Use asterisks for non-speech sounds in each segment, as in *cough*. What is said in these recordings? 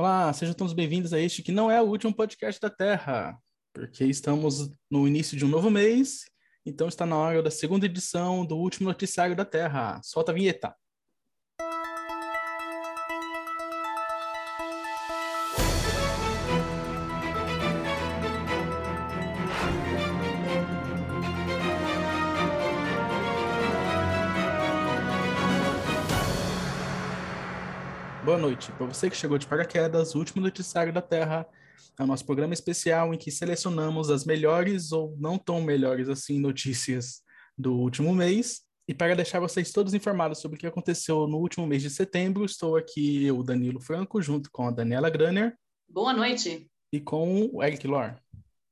Olá, sejam todos bem-vindos a este que não é o último podcast da Terra, porque estamos no início de um novo mês, então está na hora da segunda edição do último noticiário da Terra. Solta a vinheta. Noite. Para você que chegou de paraquedas, o último noticiário da Terra é o nosso programa especial em que selecionamos as melhores ou não tão melhores assim notícias do último mês. E para deixar vocês todos informados sobre o que aconteceu no último mês de setembro, estou aqui eu, Danilo Franco, junto com a Daniela Granner. Boa noite. E com o Eric Lor.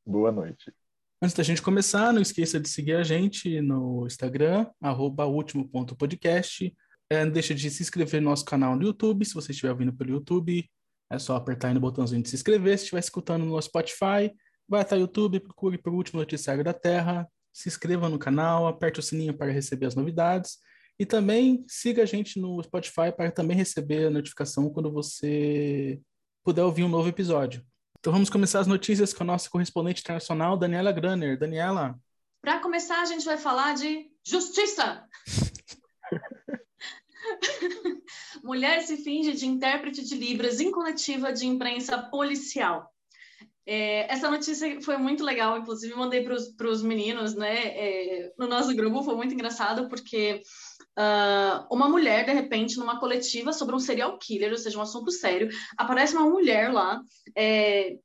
Boa noite. Antes da gente começar, não esqueça de seguir a gente no Instagram, arroba último.podcast, é, não deixa de se inscrever no nosso canal no YouTube. Se você estiver ouvindo pelo YouTube, é só apertar aí no botãozinho de se inscrever. Se estiver escutando no Spotify, vai até o YouTube, procure por Último Noticiário da Terra, se inscreva no canal, aperte o sininho para receber as novidades. E também siga a gente no Spotify para também receber a notificação quando você puder ouvir um novo episódio. Então vamos começar as notícias com a nossa correspondente internacional, Daniela Granner. Daniela. Para começar, a gente vai falar de justiça. *laughs* *laughs* Mulher se finge de intérprete de Libras em coletiva de imprensa policial. É, essa notícia foi muito legal, inclusive mandei para os meninos, né? É, no nosso grupo foi muito engraçado porque uh, uma mulher, de repente, numa coletiva sobre um serial killer, ou seja, um assunto sério, aparece uma mulher lá é,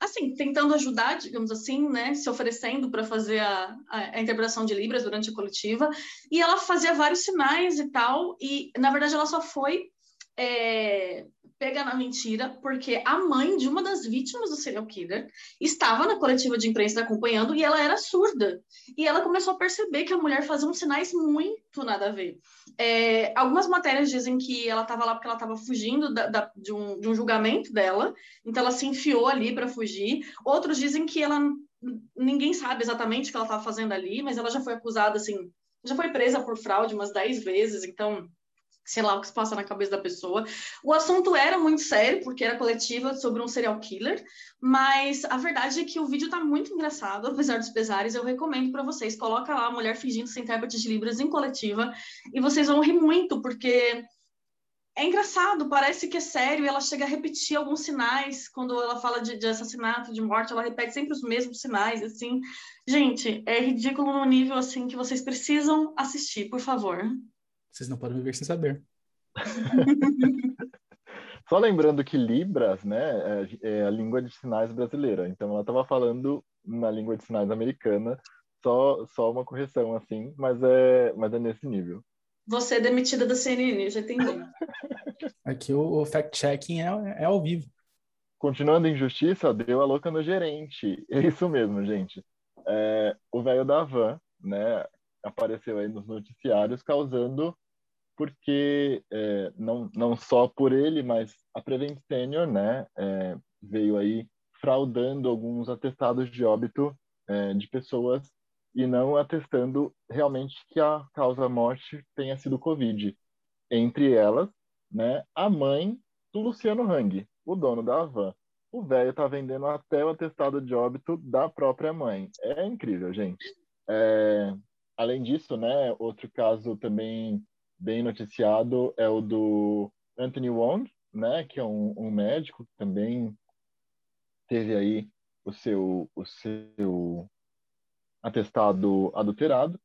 assim, tentando ajudar, digamos assim, né, se oferecendo para fazer a, a, interpretação de Libras durante a coletiva, e ela fazia vários sinais e tal, e na verdade ela só foi é, pega na mentira, porque a mãe de uma das vítimas do serial killer estava na coletiva de imprensa acompanhando e ela era surda. E ela começou a perceber que a mulher fazia uns sinais muito nada a ver. É, algumas matérias dizem que ela estava lá porque ela estava fugindo da, da, de, um, de um julgamento dela, então ela se enfiou ali para fugir. Outros dizem que ela ninguém sabe exatamente o que ela estava fazendo ali, mas ela já foi acusada assim, já foi presa por fraude umas 10 vezes, então sei lá o que se passa na cabeça da pessoa. O assunto era muito sério, porque era coletiva sobre um serial killer, mas a verdade é que o vídeo tá muito engraçado, *laughs* apesar dos pesares. Eu recomendo para vocês. Coloca lá a mulher fingindo ser intérprete de Libras em coletiva e vocês vão rir muito, porque é engraçado, parece que é sério, e ela chega a repetir alguns sinais quando ela fala de, de, assassinato, de morte, ela repete sempre os mesmos sinais, assim. Gente, é ridículo no nível assim que vocês precisam assistir, por favor. Vocês não podem viver sem saber. *laughs* Só lembrando que Libras, né, é, é a língua de sinais brasileira. Então ela estava falando na língua de sinais americana, só, só uma correção assim, mas é, mas é nesse nível. Você é demitida da CNN, já entendi. *laughs* Aqui o, o fact-checking é, é ao vivo. Continuando em justiça, deu a louca no gerente. É isso mesmo, gente. É, o velho da van, né, apareceu aí nos noticiários, causando porque é, não, não só por ele, mas a Prevent Senior, né, é, veio aí fraudando alguns atestados de óbito é, de pessoas e não atestando realmente que a causa morte tenha sido Covid. Entre elas, né, a mãe do Luciano Hang, o dono da Avan. O velho tá vendendo até o atestado de óbito da própria mãe. É incrível, gente. É, Além disso, né, outro caso também bem noticiado é o do Anthony Wong, né, que é um, um médico que também teve aí o seu, o seu atestado adulterado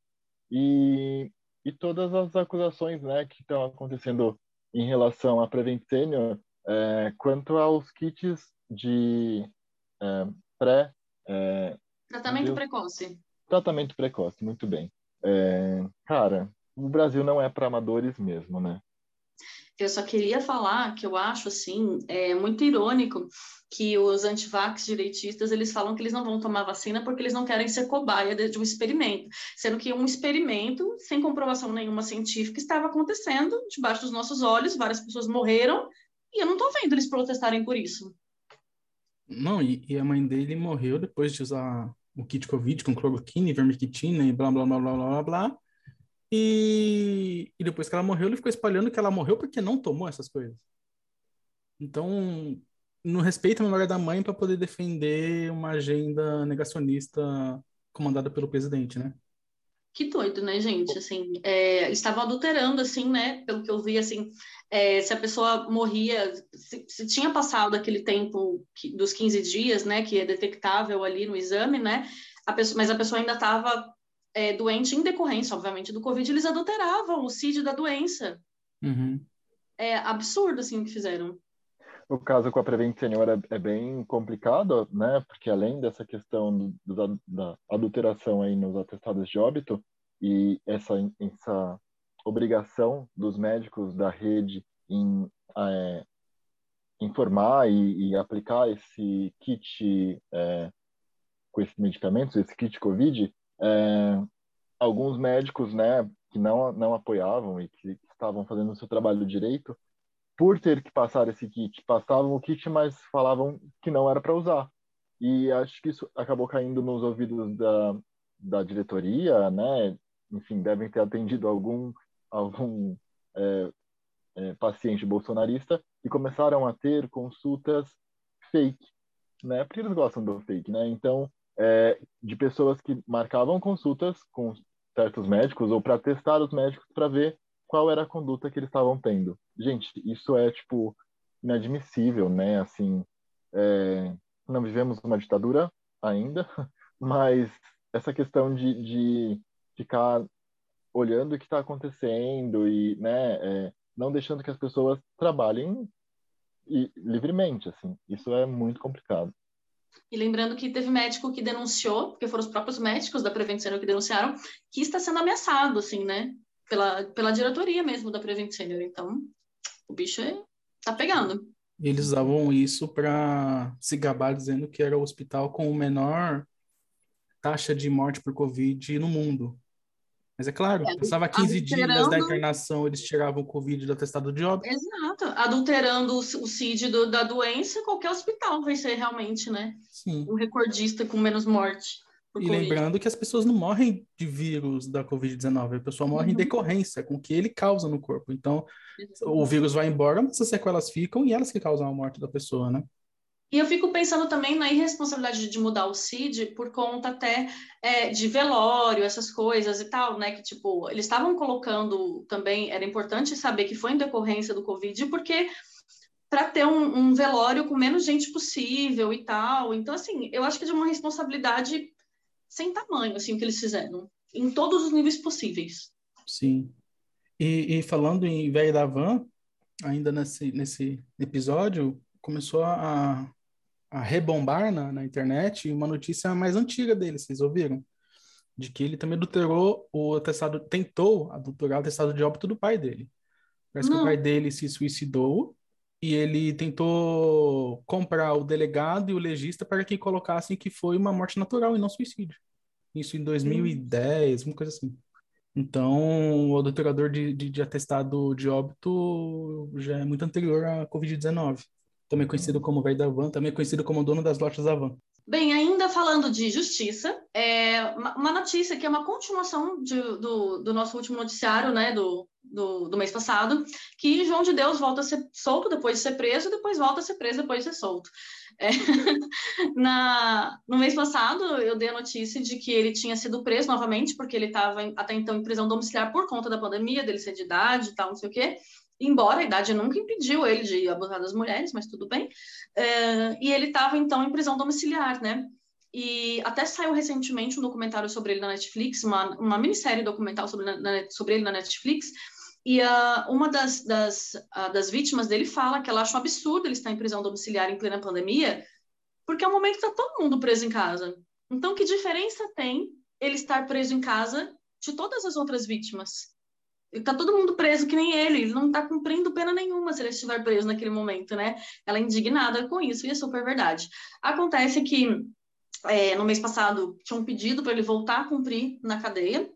e, e todas as acusações né, que estão acontecendo em relação à Prevent Senior é, quanto aos kits de é, pré... É, tratamento precoce. Tratamento precoce, muito bem. É, cara, o Brasil não é para amadores mesmo, né? Eu só queria falar que eu acho assim é muito irônico que os antivax direitistas eles falam que eles não vão tomar vacina porque eles não querem ser cobaia de, de um experimento, sendo que um experimento sem comprovação nenhuma científica estava acontecendo debaixo dos nossos olhos, várias pessoas morreram e eu não estou vendo eles protestarem por isso. Não, e, e, a mãe dele morreu depois de usar o kit Covid com cloroquina e vermectina e blá, blá, blá, blá, blá, blá. E, e depois que ela morreu, ele ficou espalhando que ela morreu porque não tomou essas coisas. Então, não respeita a memória da mãe para poder defender uma agenda negacionista comandada pelo presidente, né? Que doido, né, gente? Assim, é, estavam adulterando, assim, né? Pelo que eu vi, assim, é, se a pessoa morria, se, se, tinha passado aquele tempo que, dos 15 dias, né, que é detectável ali no exame, né? A pessoa, mas a pessoa ainda estava é, doente em decorrência, obviamente, do Covid, eles adulteravam o CID da doença. Uhum. É absurdo, assim, o que fizeram. O caso com a Prevent Senior é, é, bem complicado, né? Porque além dessa questão do, da adulteração aí nos atestados de óbito e essa, essa obrigação dos médicos da rede em é, informar e, e, aplicar esse kit é, com esses medicamentos, esse kit COVID, é, alguns médicos, né, que não não apoiavam e que estavam fazendo o seu trabalho direito, por ter que passar esse kit, passavam o kit, mas falavam que não era para usar. E acho que isso acabou caindo nos ouvidos da, da diretoria, né? Enfim, devem ter atendido algum, algum é, é, paciente bolsonarista e começaram a ter consultas fake, né? Porque eles gostam do fake, né? Então, é, de pessoas que marcavam consultas com certos médicos ou para testar os médicos para ver qual era a conduta que eles estavam tendo. Gente, isso é, tipo, inadmissível, né? Assim, é, não vivemos uma ditadura ainda, *laughs* mas essa questão de, de ficar olhando o que está acontecendo e, né, é, não deixando que as pessoas trabalhem e, livremente, assim, isso é muito complicado. E lembrando que teve médico que denunciou, porque foram os próprios médicos da prevenção que denunciaram, que está sendo ameaçado, assim, né? Pela, pela diretoria mesmo da Prevent Senior. Então, o bicho é, tá pegando. Eles usavam isso para se gabar dizendo que era o hospital com o menor taxa de morte por Covid no mundo. Mas é claro, é, passava 15 dias da internação, eles tiravam o Covid do atestado de óbito. Exato. Adulterando o, o CID do, da doença, qualquer hospital vai ser realmente, né? Sim. Um recordista com menos morte. E lembrando que as pessoas não morrem de vírus da Covid-19, a pessoa morre uhum. em decorrência com o que ele causa no corpo. Então, o vírus vai embora, mas as sequelas ficam e elas que causam a morte da pessoa, né? E eu fico pensando também na irresponsabilidade de mudar o CID por conta até é, de velório, essas coisas e tal, né? Que, tipo, eles estavam colocando também, era importante saber que foi em decorrência do Covid, porque para ter um, um, velório com menos gente possível e tal. Então, assim, eu acho que é de uma responsabilidade sem tamanho, assim, o que eles fizeram, em todos os níveis possíveis. Sim. E, e falando em Velho da Van, ainda nesse, nesse episódio, começou a, a rebombar na, na internet uma notícia mais antiga dele, vocês ouviram? De que ele também adulterou o atestado, tentou adulterar o atestado de óbito do pai dele. Parece Não. que o pai dele se suicidou e ele tentou comprar o delegado e o legista para que colocassem que foi uma morte natural e não suicídio. Isso em 2010, uma coisa assim. Então, o adulterador de, de, de, atestado de óbito já é muito anterior à Covid-19. Também conhecido como velho da van, também conhecido como dono das lojas da van. Bem, ainda falando de justiça, é uma notícia que é uma continuação de, do, do nosso último noticiário, né, do, do, do, mês passado, que João de Deus volta a ser solto depois de ser preso, depois volta a ser preso depois de ser solto. É, *laughs* na, no mês passado, eu dei a notícia de que ele tinha sido preso novamente, porque ele estava até então em prisão domiciliar por conta da pandemia, dele ser de idade e tal, não sei o quê embora a idade nunca impediu ele de abusar das mulheres, mas tudo bem. É, e ele estava, então, em prisão domiciliar, né? E até saiu recentemente um documentário sobre ele na Netflix, uma, uma minissérie documental sobre, na, sobre ele na Netflix, e uh, uma das, das, uh, das vítimas dele fala que ela acha um absurdo ele estar em prisão domiciliar em plena pandemia, porque é um momento que está todo mundo preso em casa. Então, que diferença tem ele estar preso em casa de todas as outras vítimas? Tá todo mundo preso que nem ele, ele não tá cumprindo pena nenhuma se ele estiver preso naquele momento, né? Ela é indignada com isso e é super verdade. Acontece que é, no mês passado tinha um pedido para ele voltar a cumprir na cadeia,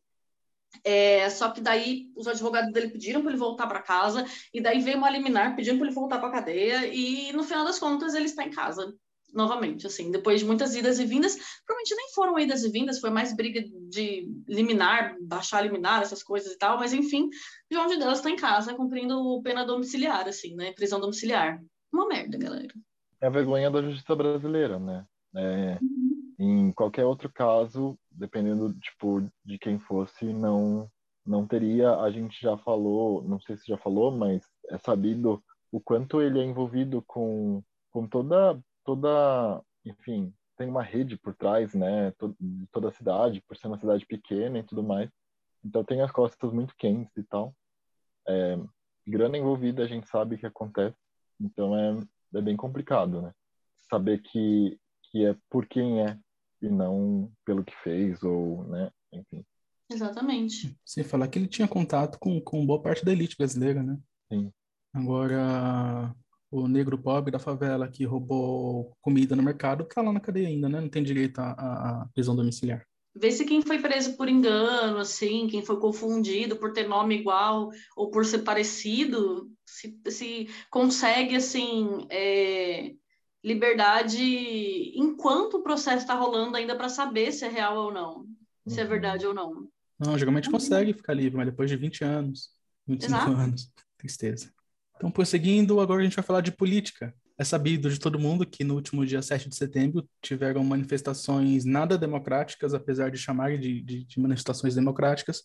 é, só que daí os advogados dele pediram para ele voltar para casa, e daí veio uma liminar pedindo para ele voltar para a cadeia, e no final das contas ele está em casa novamente, assim, depois de muitas idas e vindas, provavelmente nem foram idas e vindas, foi mais briga de liminar, baixar liminar, essas coisas e tal, mas enfim, João de Deus está em casa cumprindo pena domiciliar, assim, né, prisão domiciliar. uma merda, galera. É a vergonha da justiça brasileira, né? É, Uhum. em qualquer outro caso, dependendo tipo de quem fosse, não não teria. A gente já falou, não sei se já falou, mas é sabido o quanto ele é envolvido com com toda toda, enfim, tem uma rede por trás, né? De toda a cidade, por ser uma cidade pequena e tudo mais. Então tem as costas muito quentes e tal. É, grana envolvida, a gente sabe que acontece. Então é, é bem complicado, né? Saber que, que é por quem é e não pelo que fez ou, né? Enfim. Exatamente. Sem falar que ele tinha contato com, com boa parte da elite brasileira, né? Sim. Agora, o negro pobre da favela que roubou comida no mercado tá lá na cadeia ainda, né? Não tem direito à, à- prisão domiciliar. Vê se quem foi preso por engano, assim, quem foi confundido por ter nome igual ou por ser parecido, se, se consegue, assim, é, liberdade enquanto o processo está rolando ainda para saber se é real ou não, se é Uhum. verdade ou não. Não, geralmente consegue ficar livre, mas depois de 20 anos, 25 Exato. anos. *laughs* Tristeza. Então, prosseguindo, agora a gente vai falar de política. É sabido de todo mundo que no último dia 7 de setembro tiveram manifestações nada democráticas, apesar de chamarem de, de, de manifestações democráticas,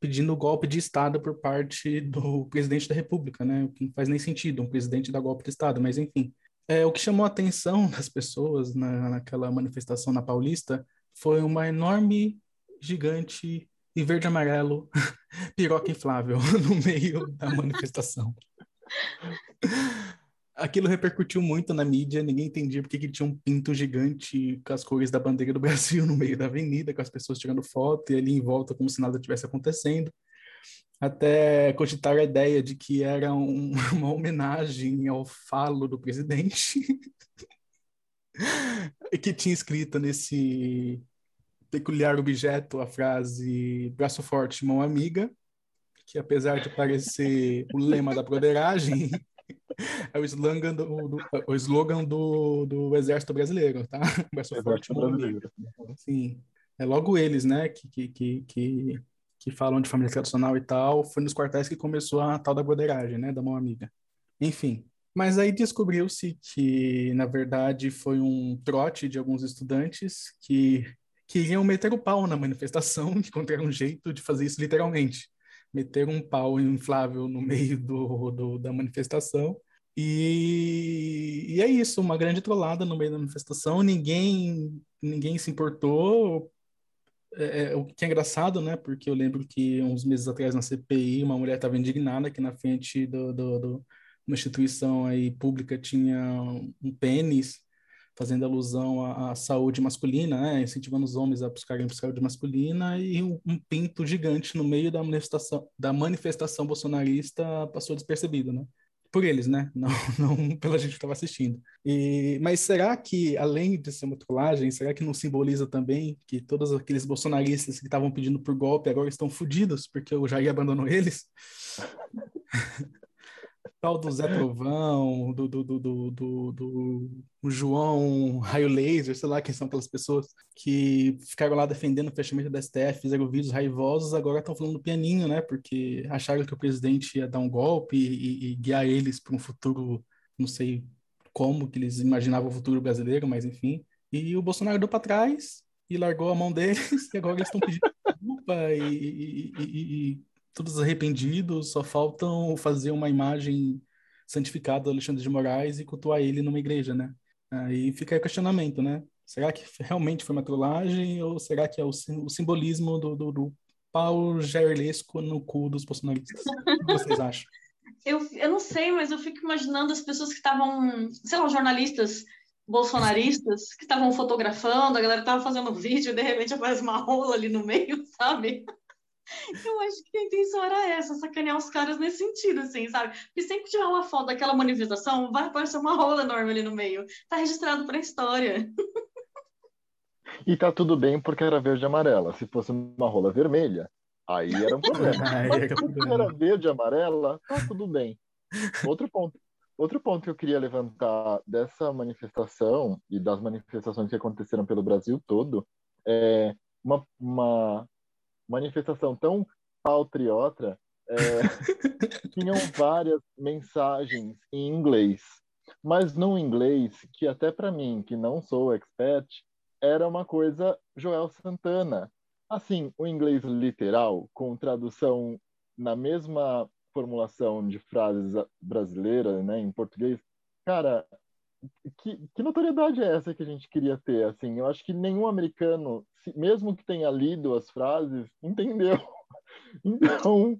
pedindo golpe de Estado por parte do presidente da República, né? O que não faz nem sentido, um presidente dar golpe de Estado, mas enfim. É, o que chamou a atenção *laughs* das pessoas na, naquela manifestação na Paulista foi uma enorme, gigante e verde e amarelo *laughs* piroca inflável *laughs* no meio da manifestação. Aquilo repercutiu muito na mídia, ninguém entendia porque que tinha um pinto gigante com as cores da bandeira do *laughs* Brasil no meio da avenida, com as pessoas tirando foto e ali em volta como se nada tivesse acontecendo. Até cogitaram a ideia de que era um- *laughs* uma homenagem ao falo do presidente, *laughs* que tinha escrito nesse peculiar objeto a frase braço forte, mão amiga, que apesar de parecer o lema da broderagem, *laughs* é o slogan do, do- o slogan do, do Exército Brasileiro, tá? Braço forte, amiga. brasileiro. Sim. É logo eles, né, que, que, que, que, que falam de família tradicional e tal. Foi nos quartéis que começou a tal da broderagem, né, da mão amiga. Enfim. Mas aí descobriu-se que, na verdade, foi um trote de alguns estudantes que queriam meter o pau na manifestação, que *laughs* encontraram um jeito de fazer isso literalmente. Meter um pau inflável no meio do, do- da manifestação. E, e é isso, uma grande trollada no meio da manifestação. Ninguém, ninguém se importou. É, é, o que é engraçado, né? Porque eu lembro que uns meses atrás na CPI, uma mulher estava indignada que na frente do, do, do- uma instituição aí pública tinha um pênis fazendo alusão à, à saúde masculina, né? Incentivando os homens a buscarem saúde masculina e um, um pinto gigante no meio da manifestação, da manifestação bolsonarista passou despercebido, né? Por eles, né? Não, *laughs* não pela gente que estava assistindo. E, mas será que, além de ser uma trollagem, será que não simboliza também que todos aqueles bolsonaristas que estavam pedindo por golpe agora estão fodidos porque o Jair abandonou eles? *laughs* Tal do Zé Trovão, do, do, do, do, do, do João Raio Laser, sei lá quem são aquelas pessoas que ficaram lá defendendo o fechamento da STF, fizeram vídeos raivosos, agora estão falando pianinho, né? Porque acharam que o presidente ia dar um golpe e, guiar eles para um futuro, não sei como que eles imaginavam o futuro brasileiro, mas enfim. E o Bolsonaro deu para trás e largou a mão deles, *laughs* e agora eles estão pedindo desculpa e todos arrependidos, só faltam fazer uma imagem santificada do Alexandre de Moraes e cultuar ele numa igreja, né? Aí fica aí o questionamento, né? Será que realmente foi uma trollagem ou será que é o, sim- o simbolismo do, do, do pau jairlesco no cu dos bolsonaristas? O que vocês acham? *laughs* Eu, eu não sei, mas eu fico imaginando as pessoas que estavam, sei lá, jornalistas bolsonaristas que estavam fotografando, a galera estava fazendo vídeo e de repente aparece uma rola ali no meio, *laughs* sabe? *laughs* Eu acho que a intenção era essa, sacanear os caras nesse sentido, assim, sabe? Porque sempre que tiver uma foto daquela manifestação, vai aparecer uma rola enorme ali no meio. Tá registrado para a história. *laughs* E tá tudo bem porque era verde e amarela. Se fosse uma rola vermelha, aí era um problema. *laughs* Porque problema. era verde e amarela, tá tudo bem. Outro ponto, outro ponto que eu queria levantar dessa manifestação e das manifestações que aconteceram pelo Brasil todo é uma, uma manifestação tão patriota. É, *laughs* tinham várias mensagens em inglês mas num inglês que até para mim, que não sou expert, era uma coisa Joel Santana. Assim, o inglês literal, com tradução na mesma formulação de frases brasileiras, né, em português, cara, que, que, notoriedade é essa que a gente queria ter? Assim, eu acho que nenhum americano, mesmo que tenha lido as frases, entendeu. *laughs* Então,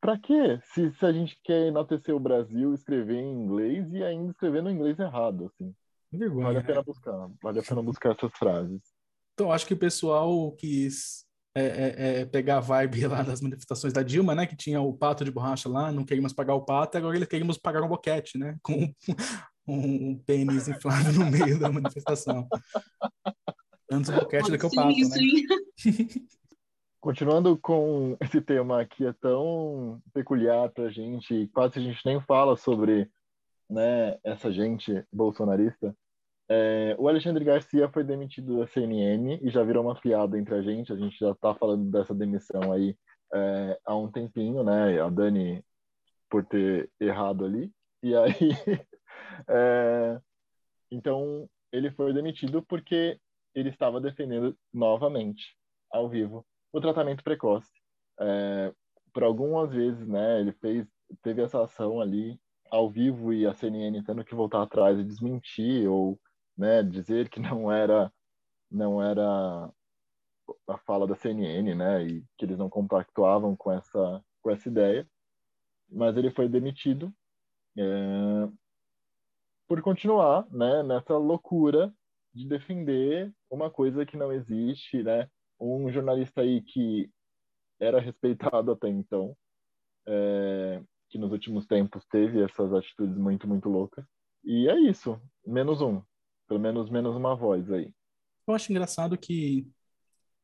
para quê? Se, se a gente quer enaltecer o Brasil, escrever em inglês e ainda escrever no inglês errado, assim. Vergonha, vale a pena buscar, vale a pena buscar essas frases. Então, acho que o pessoal quis é, é, é, pegar a vibe lá das manifestações da Dilma, né? Que tinha o pato de borracha lá, não queríamos pagar o pato, agora ele queríamos pagar um boquete, né? Com um, um pênis inflável no meio da manifestação. Antes o boquete do que o pato, sim, né? Continuando com esse tema que é tão peculiar para a gente, quase a gente nem fala sobre né, essa gente bolsonarista, é, o Alexandre Garcia foi demitido da CNN e já virou uma piada entre a gente. A gente já está falando dessa demissão aí é, há um tempinho, né? A Dani por ter errado ali. E aí, *laughs* é, então ele foi demitido porque ele estava defendendo novamente, ao vivo, o tratamento precoce. É, por algumas vezes, né? Ele fez, teve essa ação ali ao vivo e a CNN tendo que voltar atrás e desmentir ou né, dizer que não era não era a fala da CNN, né, e que eles não compactuavam com essa com essa ideia, mas ele foi demitido é, por continuar, né, nessa loucura de defender uma coisa que não existe, né, um jornalista aí que era respeitado até então, é, que nos últimos tempos teve essas atitudes muito muito loucas, e é isso, menos um. Pelo menos menos uma voz aí. Eu acho engraçado que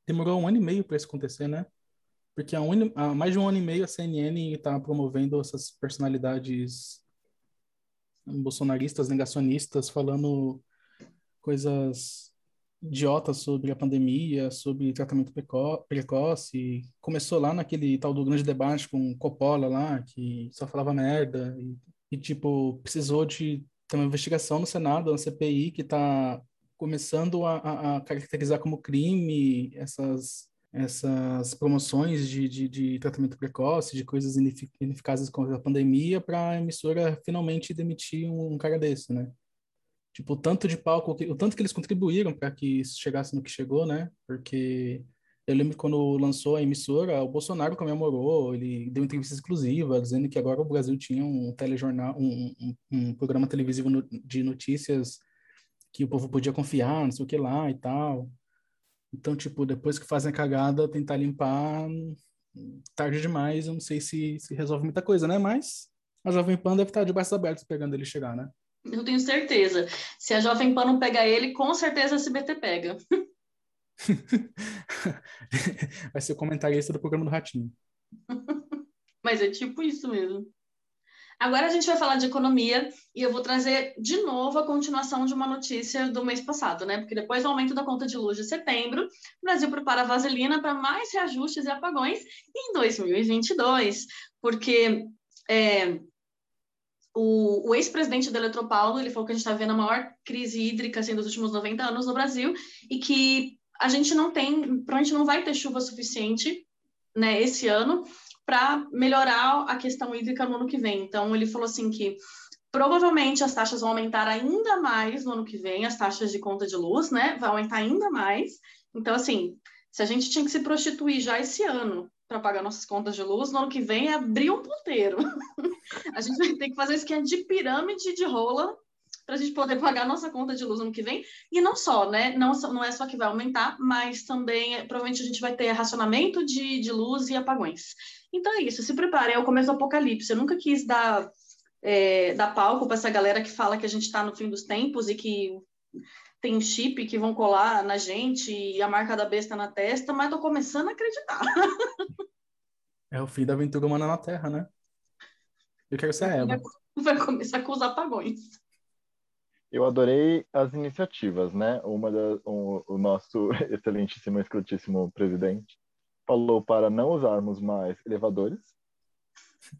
demorou um ano e meio para isso acontecer, né? Porque há, um, há, mais de um ano e meio a CNN está promovendo essas personalidades bolsonaristas, negacionistas, falando coisas idiotas sobre a pandemia, sobre tratamento preco precoce. Começou lá naquele tal do grande debate com Coppola lá, que só falava merda. E, e tipo, precisou de tem uma investigação no Senado, uma CPI, que está começando a, a, caracterizar como crime essas, essas promoções de, de, de tratamento precoce, de coisas ineficazes contra a pandemia, para a emissora finalmente demitir um, um, cara desse, né? Tipo, o tanto de palco, o tanto que eles contribuíram para que isso chegasse no que chegou, né? Porque eu lembro quando lançou a emissora, o Bolsonaro comemorou, ele deu entrevista exclusiva, dizendo que agora o Brasil tinha um telejornal, um, um, um programa televisivo no, de notícias que o povo podia confiar, não sei o que lá e tal. Então, tipo, depois que fazem a cagada, tentar limpar, tarde demais, eu não sei se, se resolve muita coisa, né? Mas a Jovem Pan deve estar de braços abertos esperando ele chegar, né? Eu tenho certeza. Se a Jovem Pan não pegar ele, com certeza a SBT pega. *laughs* Vai ser o comentarista do programa do Ratinho. *laughs* Mas é tipo isso mesmo. Agora a gente vai falar de economia e eu vou trazer de novo a continuação de uma notícia do mês passado, né? Porque depois do aumento da conta de luz de setembro, o Brasil prepara a vaselina para mais reajustes e apagões em 2022, porque é, o, o ex-presidente da Eletropaulo, ele falou que a gente está vendo a maior crise hídrica assim, dos últimos 90 anos no Brasil e que a gente não tem, provavelmente não vai ter chuva suficiente, né, esse ano, para melhorar a questão hídrica no ano que vem. Então, ele falou assim que provavelmente as taxas vão aumentar ainda mais no ano que vem, as taxas de conta de luz, né, vai aumentar ainda mais. Então, assim, se a gente tinha que se prostituir já esse ano para pagar nossas contas de luz, no ano que vem é abrir um ponteiro. *laughs* a gente vai ter que fazer esquema de pirâmide de rola para a gente poder pagar nossa conta de luz no ano que vem. E não só, né? Não, não é só que vai aumentar, mas também provavelmente a gente vai ter racionamento de, de luz e apagões. Então é isso, se prepare, é o começo do apocalipse. Eu nunca quis dar, é, dar palco para essa galera que fala que a gente está no fim dos tempos e que tem chip que vão colar na gente e a marca da besta na testa, mas tô começando a acreditar. *laughs* É o fim da aventura humana na Terra, né? Eu quero ser a Eva. *laughs* Vai começar com os apagões. Eu adorei as iniciativas, né? Uma da, um, o nosso *laughs* excelentíssimo, escrutíssimo presidente falou para não usarmos mais elevadores,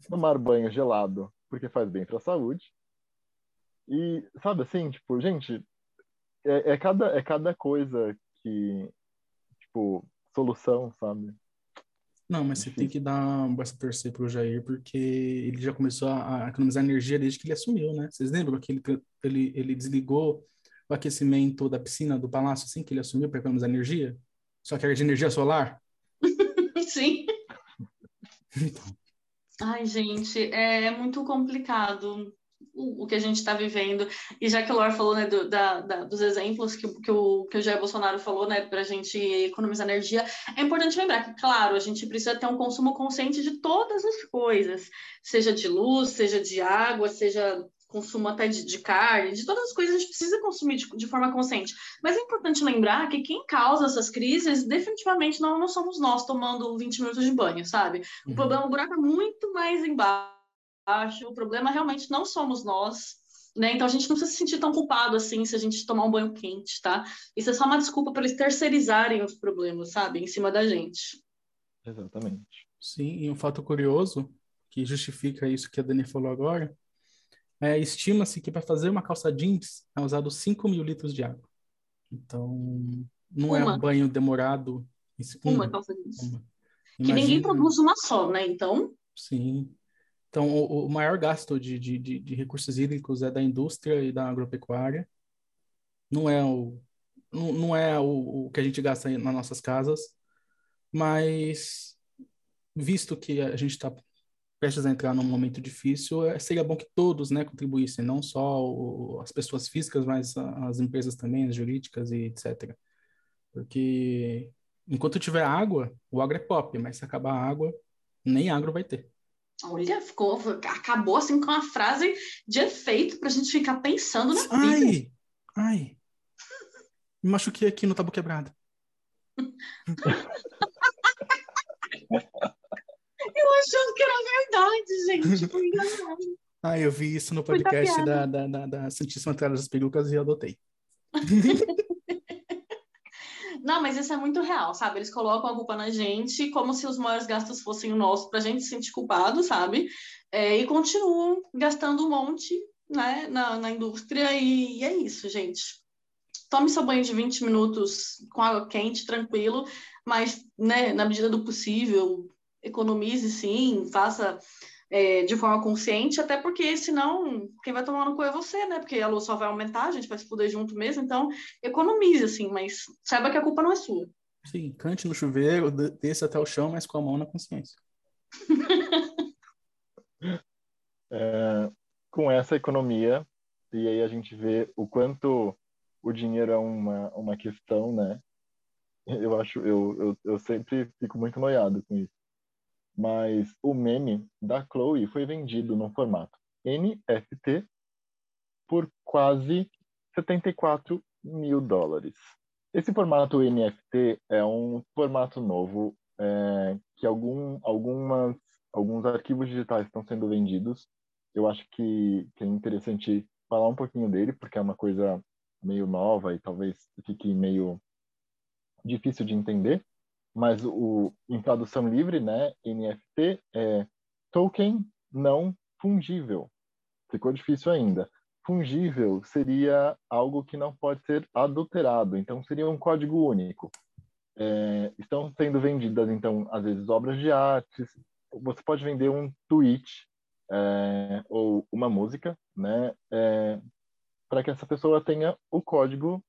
tomar banho gelado porque faz bem para a saúde, E, sabe assim, tipo, gente, é, é, cada, é cada coisa que, tipo, solução, sabe? Não, mas você tem que dar um braço a torcer pro Jair, porque ele já começou a, a economizar energia desde que ele assumiu, né? Vocês lembram que ele, ele, ele desligou o aquecimento da piscina do palácio assim que ele assumiu para economizar energia? Só que era de energia solar? *laughs* Sim. Então. Ai, gente, é muito complicado o, que a gente está vivendo. E já que o Laura falou né, do, da, da, dos exemplos que, que, o, que o Jair Bolsonaro falou né, para a gente economizar energia, é importante lembrar que, claro, a gente precisa ter um consumo consciente de todas as coisas, seja de luz, seja de água, seja consumo até de, de, carne, de todas as coisas a gente precisa consumir de, de, forma consciente. Mas é importante lembrar que quem causa essas crises definitivamente não, não somos nós tomando 20 minutos de banho, sabe? Uhum. O problema, o buraco é muito mais embaixo. O problema realmente não somos nós, né? Então a gente não precisa se sentir tão culpado assim se a gente tomar um banho quente, tá? Isso é só uma desculpa para eles terceirizarem os problemas, sabe? Em cima da gente. Exatamente. Sim, e um fato curioso que justifica isso que a Dani falou agora é, estima-se que para fazer uma calça jeans é usado 5 mil litros de água. Então, não é uma. é um banho demorado. Uma, uma calça jeans. Uma. Que ninguém produz uma só, né? Então. Sim. Então, o, o maior gasto de, de, de, de, recursos hídricos é da indústria e da agropecuária. Não é o, não, não é o, o que a gente gasta nas nossas casas, mas visto que a gente está prestes a entrar num momento difícil, é, seria bom que todos né, contribuíssem, não só o, as pessoas físicas, mas as empresas também, as jurídicas e etc. Porque enquanto tiver água, o agro é pop, mas se acabar a água, nem agro vai ter. Olha, ficou, acabou assim com uma frase de efeito para a gente ficar pensando na ai, vida. Ai, me machuquei aqui no tabu quebrado. *laughs* eu achando que era verdade, gente. *laughs* ah, eu vi isso no podcast da, da, da, da Santíssima Trás das Perucas e adotei. *laughs* Não, mas isso é muito real, sabe? Eles colocam a culpa na gente como se os maiores gastos fossem o nosso, pra gente se sentir culpado, sabe? É, e continuam gastando um monte né, na, na indústria, e, e é isso, gente. Tome seu banho de 20 minutos com água quente, tranquilo, mas né, na medida do possível, economize sim, faça é, de forma consciente, até porque senão quem vai tomar no cu é você, né? Porque a luz só vai aumentar, a gente vai se fuder junto mesmo, então economize, assim, mas saiba que a culpa não é sua. Sim, cante no chuveiro, desça até o chão, mas com a mão na consciência. *laughs* é, com essa economia, e aí a gente vê o quanto o dinheiro é uma, uma questão, né? Eu acho, eu, eu, eu sempre fico muito noiado com isso mas o meme da Chloe foi vendido no formato NFT por quase 74 mil dólares. Esse formato NFT é um formato novo é, que algum, algumas, alguns arquivos digitais estão sendo vendidos. Eu acho que, que é interessante falar um pouquinho dele, porque é uma coisa meio nova e talvez fique meio difícil de entender mas o, em tradução livre, né, NFT é token não fungível. Ficou difícil ainda. Fungível seria algo que não pode ser adulterado, então seria um código único. É, estão sendo vendidas, então, às vezes, obras de artes. Você pode vender um tweet é, ou uma música, né, é, para que essa pessoa tenha o código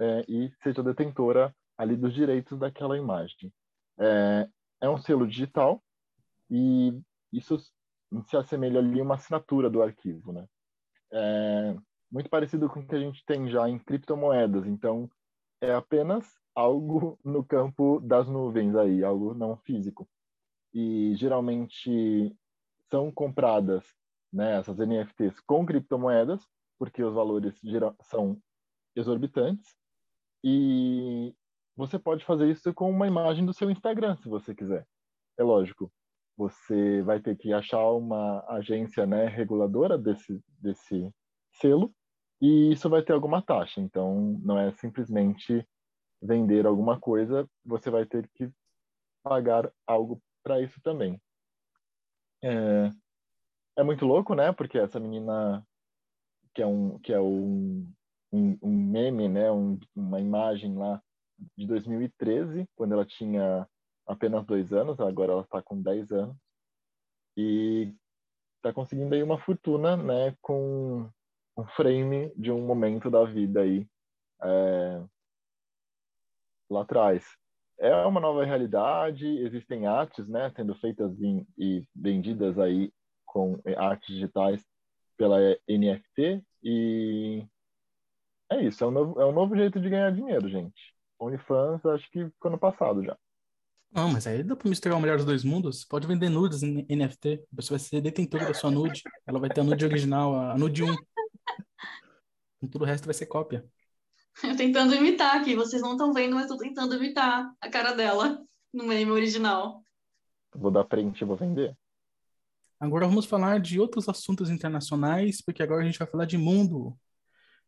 é, e seja detentora ali dos direitos daquela imagem. É, é um selo digital e isso se assemelha ali a uma assinatura do arquivo, né? É muito parecido com o que a gente tem já em criptomoedas. Então, é apenas algo *laughs* no campo das nuvens aí, algo não físico. E geralmente são compradas né, essas NFTs com criptomoedas, porque os valores são exorbitantes. E você pode fazer isso com uma imagem do seu Instagram, se você quiser. É lógico, você vai ter que achar uma agência né, reguladora desse, desse selo e isso vai ter alguma taxa. Então, não é simplesmente vender alguma coisa, você vai ter que pagar algo para isso também. É, é muito louco, né? Porque essa menina que é um que é um, um, um meme, né, um, uma imagem lá de 2013, quando ela tinha apenas dois anos, agora ela está com 10 anos, e está conseguindo aí uma fortuna, né, com um frame de um momento da vida aí é, lá atrás. É uma nova realidade, existem artes, né, sendo feitas em, e vendidas aí com artes digitais pela NFT e é isso, é um novo, é um novo jeito de ganhar dinheiro, gente. OnlyFans, acho que ficou no passado já. Não, mas aí dá pra misturar o melhor dos dois mundos. Pode vender nudes em NFT. Você vai ser detentora da sua nude. Ela vai ter a nude original, a nude 1. E tudo o resto vai ser cópia. Eu tentando imitar aqui. Vocês não estão vendo, mas eu tô tentando imitar a cara dela no meme original. Vou dar print e vou vender. Agora vamos falar de outros assuntos internacionais, porque agora a gente vai falar de mundo.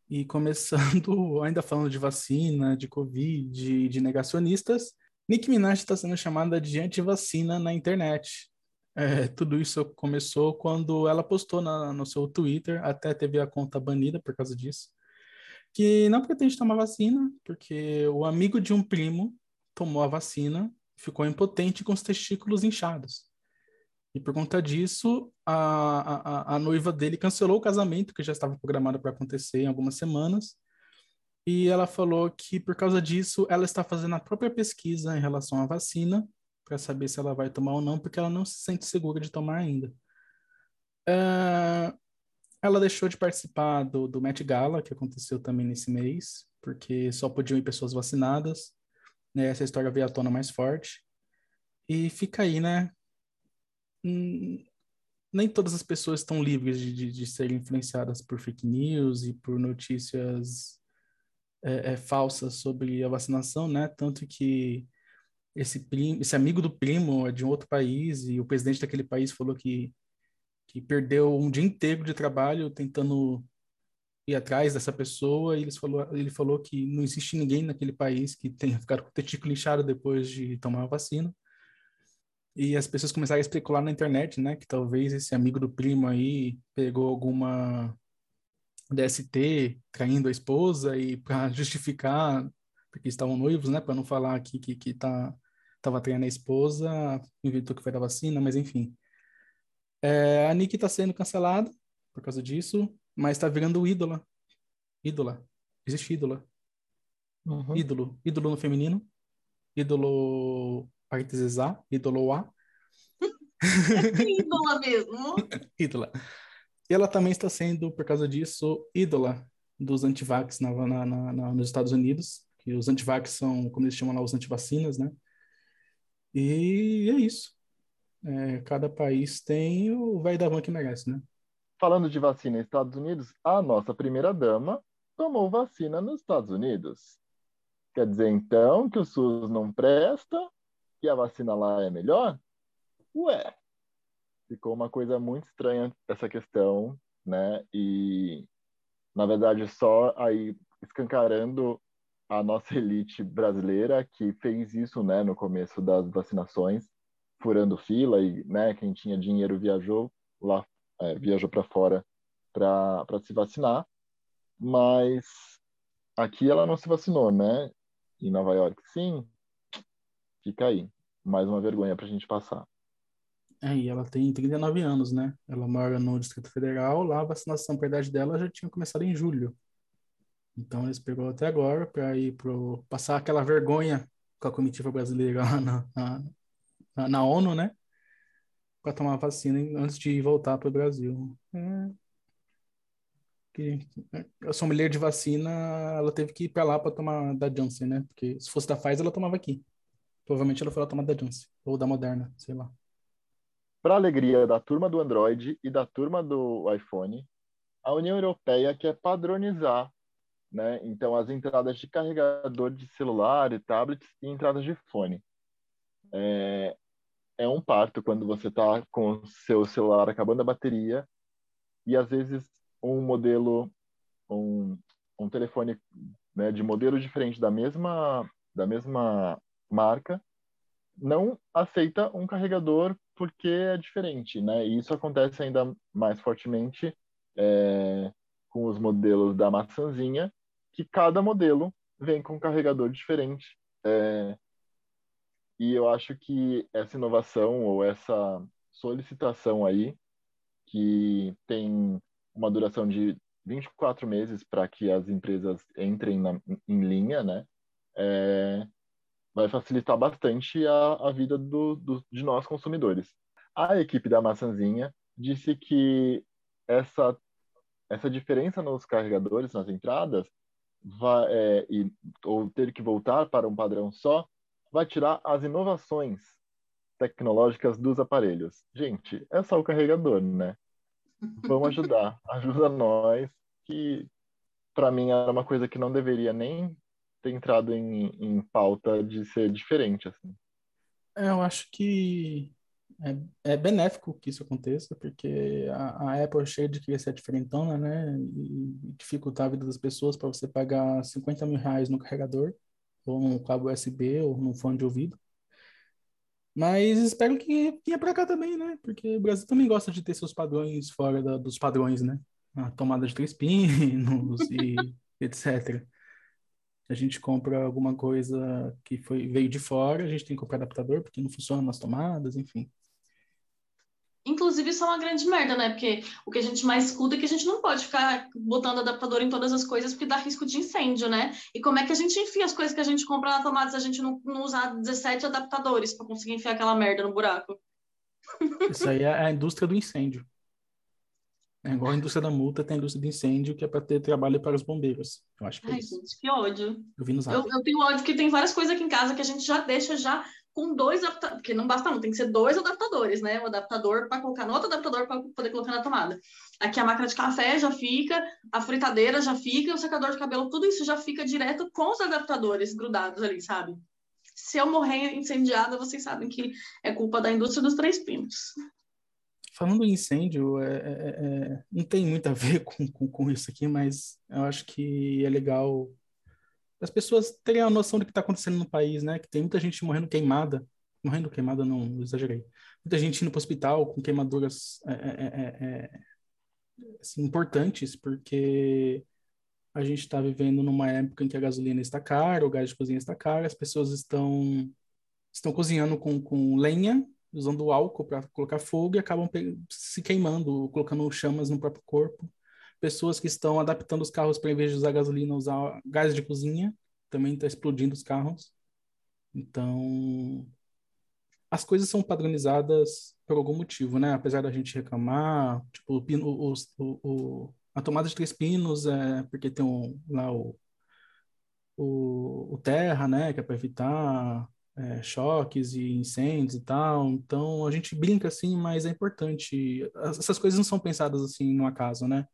E começando, *laughs* ainda falando de vacina, de Covid, de, negacionistas, Nicki Minaj está sendo chamada de anti-vacina na internet. É, tudo isso começou quando ela postou na, no seu Twitter, até teve a conta banida por causa disso, que não pretende tomar vacina, porque o amigo de um primo tomou a vacina, ficou impotente com os testículos inchados. E por conta disso, a, a, a noiva dele cancelou o casamento, que já estava programado para acontecer em algumas semanas. E ela falou que por causa disso, ela está fazendo a própria pesquisa em relação à vacina, para saber se ela vai tomar ou não, porque ela não se sente segura de tomar ainda. Uh, ela deixou de participar do, do Met Gala, que aconteceu também nesse mês, porque só podiam ir pessoas vacinadas. Né? Essa história veio à tona mais forte. E fica aí, né? Hum, nem todas as pessoas estão livres de, de, de serem influenciadas por fake news e por notícias é, é, falsas sobre a vacinação, né? Tanto que esse primo, esse amigo do primo é de um outro país e o presidente daquele país falou que que perdeu um dia inteiro de trabalho tentando ir atrás dessa pessoa e ele falou, ele falou que não existe ninguém naquele país que tenha ficado com o testículo inchado depois de tomar a vacina. E as pessoas começaram a especular na internet, né, que talvez esse amigo do primo aí pegou alguma DST traindo a esposa e para *laughs* justificar, porque estavam noivos, né, para não falar aqui que, que tá, tava traindo a esposa, inventou que foi da vacina, mas enfim. É, a Nick está sendo cancelada por causa disso, mas está virando ídola. Ídola. Existe ídola. Uhum. Ídolo. Ídolo no feminino. Ídolo parênteses A, ídolo A. ídola mesmo. *laughs* ídola. E ela também está sendo, por causa disso, ídola dos antivax na, na, na, nos Estados Unidos. Que os antivax são, como eles chamam lá, os antivacinas, né? E é isso. É, cada país tem o velho da van que merece, né? Falando de vacina nos Estados Unidos, a nossa primeira-dama tomou vacina nos Estados Unidos. Quer dizer, então, que o SUS não presta e a vacina lá é melhor? Ué, ficou uma coisa muito estranha essa questão, né? E, na verdade, só aí escancarando a nossa elite brasileira que fez isso, né, no começo das vacinações, furando fila e, né, quem tinha dinheiro viajou lá, é, viajou para fora para se vacinar, mas aqui ela não se vacinou, né? Em Nova York, sim, Fica aí. Mais uma vergonha para a gente passar. É, e ela tem 39 anos, né? Ela mora no Distrito Federal, lá a vacinação para idade dela já tinha começado em julho. Então eles pegou até agora para ir pro passar aquela vergonha com a comitiva brasileira lá na, na, na ONU, né? Para tomar vacina antes de voltar para o Brasil. É... A sommelier de vacina, ela teve que ir para lá para tomar da Johnson, né? Porque se fosse da Pfizer, ela tomava aqui. Provavelmente ela foi lá tomar da Johnson, ou da Moderna, sei lá. Para alegria da turma do Android e da turma do iPhone, a União Europeia quer padronizar, né? Então as entradas de carregador de celular e tablets e entradas de fone. É, é um parto quando você está com o seu celular acabando a bateria e às vezes um modelo, um, um telefone né, de modelo diferente da mesma da mesma marca não aceita um carregador porque é diferente, né? E isso acontece ainda mais fortemente é, com os modelos da maçãzinha, que cada modelo vem com um carregador diferente. É, e eu acho que essa inovação ou essa solicitação aí, que tem uma duração de 24 meses para que as empresas entrem na, em linha, né? É, vai facilitar bastante a, a vida do, do, de nós consumidores. A equipe da Maçãzinha disse que essa, essa diferença nos carregadores, nas entradas, vai, é, e, ou ter que voltar para um padrão só, vai tirar as inovações tecnológicas dos aparelhos. Gente, é só o carregador, né? Vamos ajudar. Ajuda nós, que para mim era uma coisa que não deveria nem ter entrado em, em pauta de ser diferente, assim. É, eu acho que é, é benéfico que isso aconteça, porque a, a Apple é cheia de querer ser diferentona, né? E dificultar a vida das pessoas para você pagar 50 mil reais no carregador, ou num cabo USB, ou num fone de ouvido. Mas espero que venha para cá também, né? Porque o Brasil também gosta de ter seus padrões fora da, dos padrões, né? A tomada de três pinos e *laughs* etc. A gente compra alguma coisa que foi, veio de fora, a gente tem que comprar adaptador porque não funciona nas tomadas, enfim. Inclusive, isso é uma grande merda, né? Porque o que a gente mais escuta é que a gente não pode ficar botando adaptador em todas as coisas porque dá risco de incêndio, né? E como é que a gente enfia as coisas que a gente compra na tomada se a gente não, não usar 17 adaptadores para conseguir enfiar aquela merda no buraco? Isso aí é a indústria do incêndio. É igual a indústria da multa, tem a indústria do incêndio, que é para ter trabalho para os bombeiros. Eu acho que é Ai, isso. gente, que ódio. Eu vi nos eu, eu tenho ódio que tem várias coisas aqui em casa que a gente já deixa já com dois adaptadores, porque não basta um, tem que ser dois adaptadores, né? Um adaptador para colocar no outro adaptador para poder colocar na tomada. Aqui a máquina de café já fica, a fritadeira já fica, o secador de cabelo, tudo isso já fica direto com os adaptadores grudados ali, sabe? Se eu morrer incendiada, vocês sabem que é culpa da indústria dos três pinos. Falando em incêndio, é, é, é, não tem muito a *laughs* ver com, com, com, isso aqui, mas eu acho que é legal as pessoas terem a noção do que está acontecendo no país, né? Que tem muita gente morrendo queimada. Morrendo queimada, não, exagerei. Muita gente indo para o hospital com queimaduras é, é, assim, importantes, porque a gente está vivendo numa época em que a gasolina está cara, o gás de cozinha está caro, as pessoas estão, estão cozinhando com, com lenha usando álcool para colocar fogo e acabam se queimando, colocando chamas no próprio corpo. Pessoas que estão adaptando os carros para, em vez de usar gasolina, usar gás de cozinha. Também está explodindo os carros. Então, as coisas são padronizadas por algum motivo, né? Apesar da gente reclamar, tipo, o, pino, o, o, a tomada de três pinos é porque tem um, lá o, o, o terra, né? Que é para evitar é, choques e incêndios e tal. Então a gente brinca assim, mas é importante. Essas coisas não são pensadas assim no acaso, né?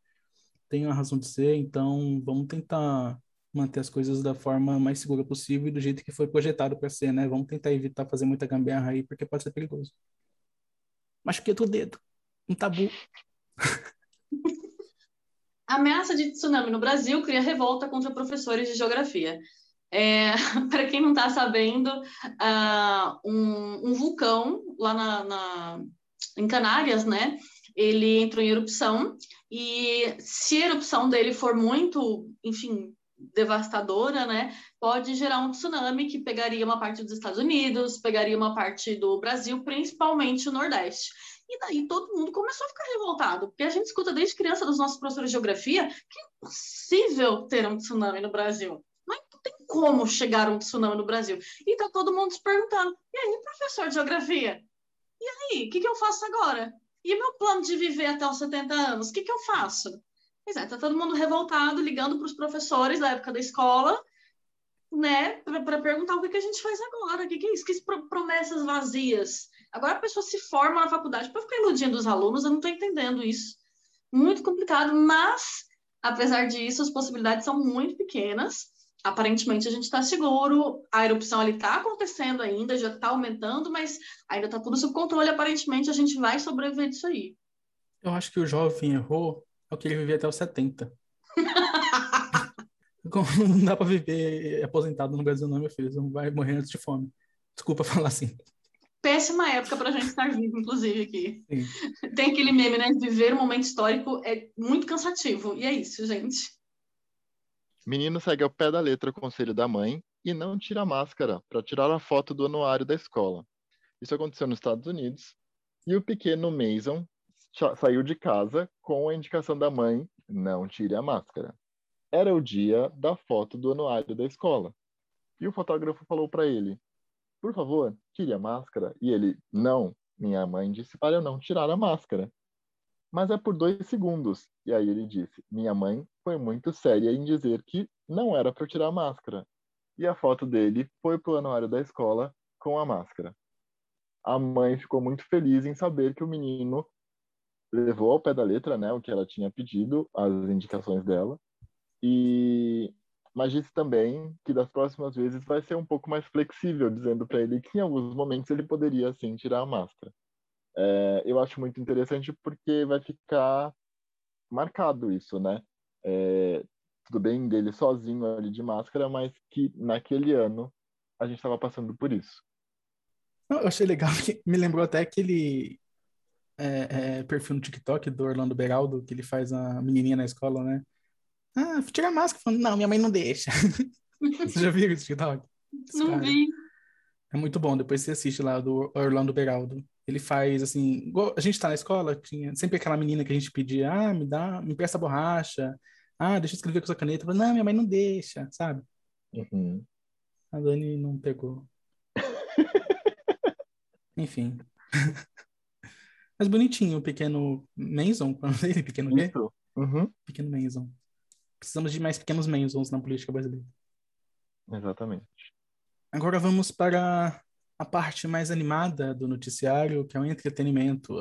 Tem uma razão de ser, então vamos tentar manter as coisas da forma mais segura possível e do jeito que foi projetado para ser, né? Vamos tentar evitar fazer muita gambiarra aí, porque pode ser perigoso. Machuquei o dedo. Um tabu. A *laughs* ameaça de tsunami no Brasil cria revolta contra professores de geografia. É, *laughs* para quem não está sabendo, uh, um, um, vulcão lá na, na, em Canárias, né? Ele entrou em erupção e se a erupção dele for muito, enfim, devastadora, né? Pode gerar um tsunami que pegaria uma parte dos Estados Unidos, pegaria uma parte do Brasil, principalmente o Nordeste. E daí todo mundo começou a ficar revoltado, porque a gente escuta desde criança dos nossos professores de geografia que é impossível ter um tsunami no Brasil como chegar um tsunami no Brasil. E tá todo mundo se perguntando: e aí, professor de geografia? E aí, o que, que eu faço agora? E meu plano de viver até os 70 anos? O que, que eu faço? Pois é, tá todo mundo revoltado, ligando para os professores da época da escola, né, para perguntar o que, que a gente faz agora, o que, que é isso, que promessas vazias. Agora a pessoa se forma na faculdade para ficar iludindo os alunos, eu não estou entendendo isso. Muito complicado, mas, apesar disso, as possibilidades são muito pequenas aparentemente a gente está seguro, a erupção ali está acontecendo ainda, já está aumentando, mas ainda está tudo sob controle, aparentemente a gente vai sobreviver disso aí. Eu acho que o jovem errou é que ele viver até os 70. *laughs* não dá para viver aposentado no Brasil não, meu filho, você não vai morrer antes de fome. Desculpa falar assim. péssima época para a gente estar vivo, inclusive, aqui. Sim. Tem aquele meme, né? Viver um momento histórico é muito cansativo. E é isso, gente. Menino segue ao pé da letra o conselho da mãe e não tira a máscara para tirar a foto do anuário da escola. Isso aconteceu nos Estados Unidos e o pequeno Mason saiu de casa com a indicação da mãe: não tire a máscara. Era o dia da foto do anuário da escola. E o fotógrafo falou para ele: por favor, tire a máscara. E ele: não, minha mãe disse para eu não tirar a máscara. Mas é por dois segundos. E aí ele disse: minha mãe foi muito séria em dizer que não era para tirar a máscara. E a foto dele foi para o anuário da escola com a máscara. A mãe ficou muito feliz em saber que o menino levou ao pé da letra, né, o que ela tinha pedido, as indicações dela. E mas disse também que das próximas vezes vai ser um pouco mais flexível, dizendo para ele que em alguns momentos ele poderia sim tirar a máscara. É, eu acho muito interessante porque vai ficar marcado isso, né? É, tudo bem dele sozinho ali de máscara, mas que naquele ano a gente estava passando por isso. Eu achei legal *laughs* que me lembrou até aquele é, é, perfil no TikTok do Orlando Beraldo, que ele faz a menininha na escola, né? Ah, tira a máscara. Falando, não, minha mãe não deixa. *laughs* você já viu esse TikTok? Esse não cara. vi. É muito bom, depois você assiste lá do Orlando Beraldo. Ele faz assim, a gente tá na escola, tinha sempre aquela menina que a gente pedia, ah, me dá, me empresta borracha, ah, deixa eu escrever com sua caneta. Falo, não, minha mãe não deixa, sabe? Uhum. A Dani não pegou. *laughs* Enfim. *laughs* Mas bonitinho o pequeno Manson, quando ele pequeno quê? Uhum. Pequeno Manson. Precisamos de mais pequenos Menzons na política brasileira. Exatamente. Agora vamos para a parte mais animada do noticiário, que é o entretenimento.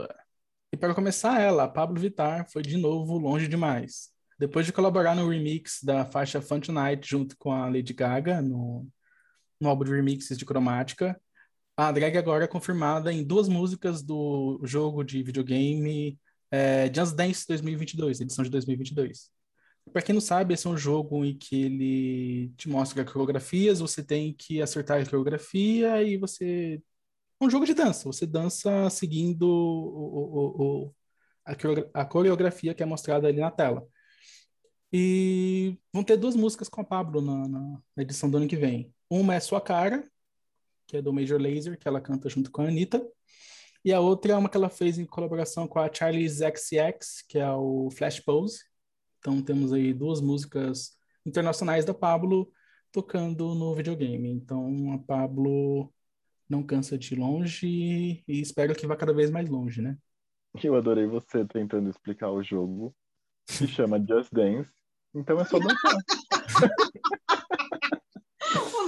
E para começar ela, Pablo Vittar foi de novo longe demais. Depois de colaborar no remix da faixa Fun Tonight junto com a Lady Gaga no, no álbum de remixes de cromática, a drag agora é confirmada em duas músicas do jogo de videogame é, Just Dance 2022, edição de 2022. Para quem não sabe, esse é um jogo em que ele te mostra coreografias, você tem que acertar a coreografia e você. É um jogo de dança, você dança seguindo o, o, o, a coreografia que é mostrada ali na tela. E vão ter duas músicas com a Pablo na, na, edição do ano que vem. Uma é Sua Cara, que é do Major Laser, que ela canta junto com a Anitta. E a outra é uma que ela fez em colaboração com a Charlie's XX, que é o Flash Pose, então temos aí duas músicas internacionais da Pablo tocando no videogame. Então a Pablo não cansa de ir longe e espero que vá cada vez mais longe, né? Eu adorei você tentando explicar o jogo. Se chama Just Dance. Então é só dançar. *laughs*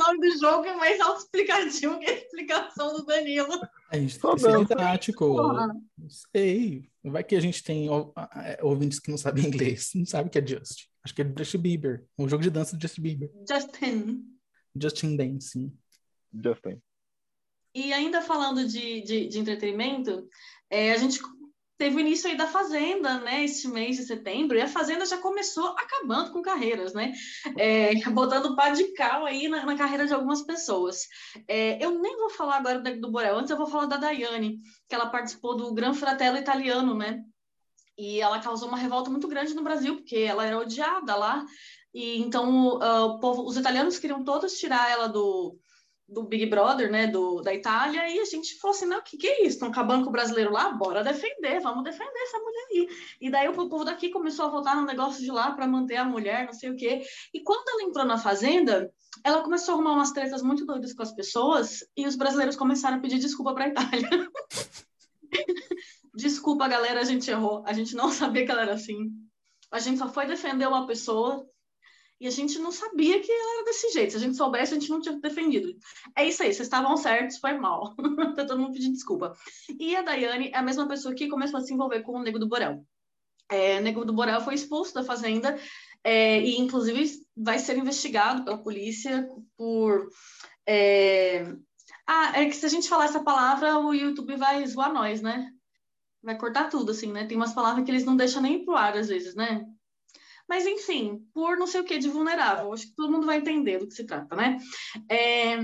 o nome do jogo é mais auto-explicativo que a explicação do Danilo. A gente tem didático. Não sei. Vai que a gente tem é, ouvintes que não sabem inglês. Não sabe o que é Just. Acho que é Justin Bieber. Um jogo de dança do Justin Bieber. Justin. Justin Dancing. Justin. E ainda falando de, de, de entretenimento, é, a gente teve o início aí da Fazenda, né, este mês de setembro, e a Fazenda já começou acabando com carreiras, né, é, *laughs* botando pá de cal aí na, na, carreira de algumas pessoas. É, eu nem vou falar agora do, do Borel, antes eu vou falar da Daiane, que ela participou do Gran Fratello italiano, né, e ela causou uma revolta muito grande no Brasil, porque ela era odiada lá, e então uh, povo, os italianos queriam todos tirar ela do do Big Brother, né, do, da Itália, e a gente falou assim, não, o que, que é isso? Estão acabando com o brasileiro lá? Bora defender, vamos defender essa mulher aí. E daí o povo daqui começou a votar no negócio de lá para manter a mulher, não sei o quê. E quando ela entrou na Fazenda, ela começou a arrumar umas tretas muito doidas com as pessoas, e os brasileiros começaram a pedir desculpa para a Itália. *laughs* desculpa, galera, a gente errou, a gente não *laughs* sabia que ela era assim. A gente só foi defender uma pessoa e a gente não sabia que ela era desse jeito. Se a gente soubesse, a gente não tinha defendido. É isso aí, vocês estavam certos, foi mal. *laughs* tá todo mundo pedindo desculpa. E a Daiane é a mesma pessoa que começou a se envolver com o Nego do Borel. É, o Nego do Borel foi expulso da fazenda é, e, inclusive, vai ser investigado pela polícia por. É... Ah, é que se a gente falar essa palavra, o YouTube vai zoar nós, né? Vai cortar tudo, assim, né? Tem umas palavras que eles não deixam nem pro ar, às vezes, né? Mas, enfim, por não sei o que de vulnerável. Acho que todo mundo vai entender do que se trata, né? É,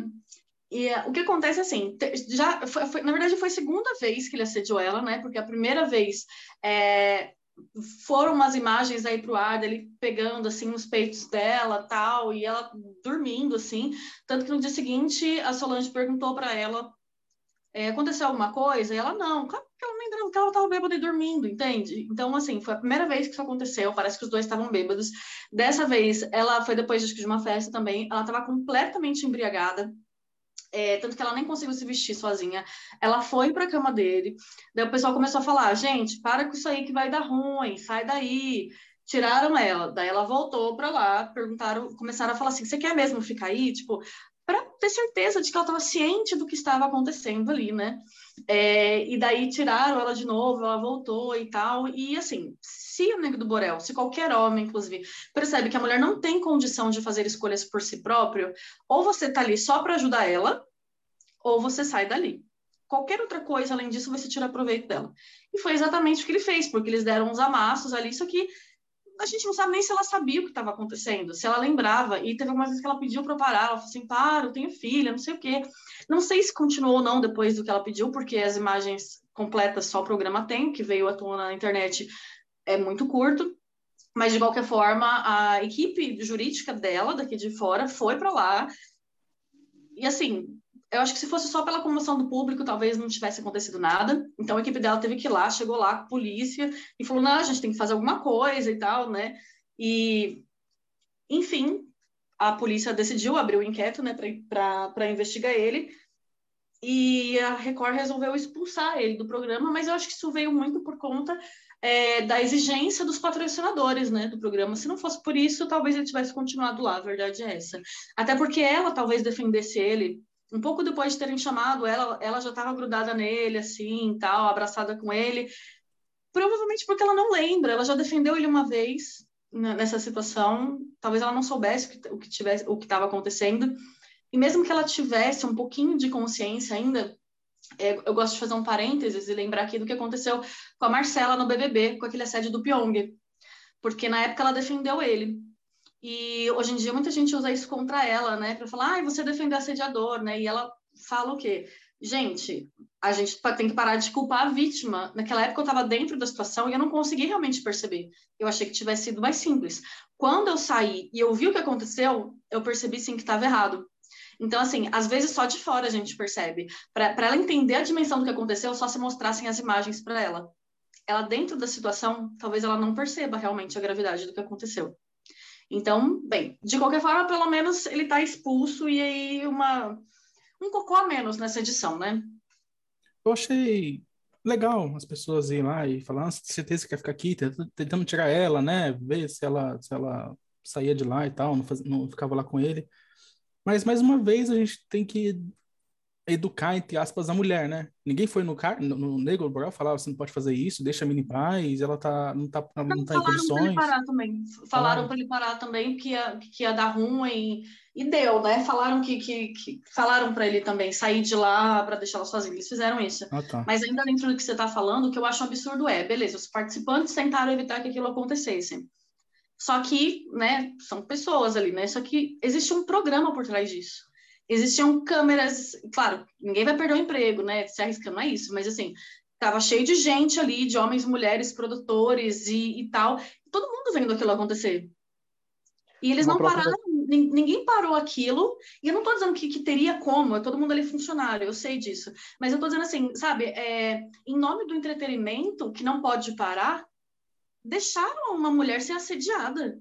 E uh, o que acontece assim, já foi, foi, na verdade foi a segunda vez que ele assediou ela, né? Porque a primeira vez é, foram umas imagens aí pro ar dele pegando assim os peitos dela, tal, e ela dormindo assim, tanto que no dia seguinte a Solange perguntou para ela é, aconteceu alguma coisa? E ela, não, claro que ela nem ela estava bêbada e dormindo, entende? Então, assim, foi a primeira vez que isso aconteceu, parece que os dois estavam bêbados. Dessa vez, ela foi depois de uma festa também, ela estava completamente embriagada, é, tanto que ela nem conseguiu se vestir sozinha. Ela foi para a cama dele, daí o pessoal começou a falar: gente, para com isso aí que vai dar ruim, sai daí. Tiraram ela, daí ela voltou para lá, perguntaram, começaram a falar assim: você quer mesmo ficar aí? Tipo, para ter certeza de que ela estava ciente do que estava acontecendo ali, né? É, e daí tiraram ela de novo, ela voltou e tal. E assim, se o Nego do Borel, se qualquer homem, inclusive, percebe que a mulher não tem condição de fazer escolhas por si próprio, ou você tá ali só para ajudar ela, ou você sai dali. Qualquer outra coisa além disso, você tira proveito dela. E foi exatamente o que ele fez, porque eles deram uns amassos ali, isso aqui a gente não sabe nem se ela sabia o que estava acontecendo, se ela lembrava. E teve algumas vezes que ela pediu para parar, ela falou assim: para, eu tenho filha, não sei o quê. Não sei se continuou ou não depois do que ela pediu, porque as imagens completas só o programa tem, que veio à tona na internet é muito curto. Mas, de qualquer forma, a equipe jurídica dela, daqui de fora, foi para lá. E, assim, eu acho que se fosse só pela comoção do público, talvez não tivesse acontecido nada. Então a equipe dela teve que ir lá, chegou lá com a polícia e falou: não, a gente tem que fazer alguma coisa e tal, né? E, enfim, a polícia decidiu abrir o um inquérito, né, para investigar ele. E a Record resolveu expulsar ele do programa, mas eu acho que isso veio muito por conta é, da exigência dos patrocinadores né, do programa. Se não fosse por isso, talvez ele tivesse continuado lá, a verdade é essa. Até porque ela talvez defendesse ele um pouco depois de terem chamado ela, ela já estava grudada nele, assim, tal, abraçada com ele. Provavelmente porque ela não lembra, ela já defendeu ele uma vez nessa situação. Talvez ela não soubesse o que tivesse, o que estava acontecendo. E mesmo que ela tivesse um pouquinho de consciência ainda, é, eu gosto de fazer um parênteses e lembrar aqui do que aconteceu com a Marcela no BBB, com aquele assédio do Pyong. Porque na época ela defendeu ele. E hoje em dia muita gente usa isso contra ela, né? Para falar, ah, você defendeu assediador, né? E ela fala o quê? Gente, a gente tem que parar de culpar a vítima. Naquela época eu estava dentro da situação e eu não consegui realmente perceber. Eu achei que tivesse sido mais simples. Quando eu saí e eu vi o que aconteceu, eu percebi sim que estava errado. Então, assim, às vezes só de fora a gente percebe. Para ela entender a dimensão do que aconteceu, só se mostrassem as imagens para ela. Ela, dentro da situação, talvez ela não perceba realmente a gravidade do que aconteceu. Então, bem, de qualquer forma, pelo menos ele está expulso e aí uma, um cocô a menos nessa edição, né? Eu achei legal as pessoas irem lá e falar, ah, certeza que quer ficar aqui, tentando tirar ela, né? Ver se ela, se ela saía de lá e tal, não, faz, não ficava lá com ele. Mas, mais uma vez, a gente tem que educar, entre aspas, a mulher, né? Ninguém foi no, car no, no Negro Borel falar, você não pode fazer isso, deixa a menina em paz, ela tá, não tá, não, não tá em condições. Falaram para ele parar também. Falaram para ele parar também que ia, que ia dar ruim e deu, né? Falaram que, que, que falaram para ele também sair de lá para deixar ela sozinha. Eles fizeram isso. Ah, tá. Mas ainda dentro do que você tá falando, o que eu acho um absurdo é, beleza, os participantes tentaram evitar que aquilo acontecesse. Só que, né, são pessoas ali, né? Só que existe um programa por trás disso existiam câmeras, claro, ninguém vai perder o emprego, né? Se arriscando a isso, mas assim, tava cheio de gente ali, de homens, mulheres, produtores e, e tal, todo mundo vendo aquilo acontecer. E eles Uma não própria... pararam, ninguém parou aquilo, e eu não estou dizendo que, que, teria como, é todo mundo ali funcionário, eu sei disso, mas eu estou dizendo assim, sabe, é, em nome do entretenimento, que não pode parar, deixaram uma mulher ser assediada.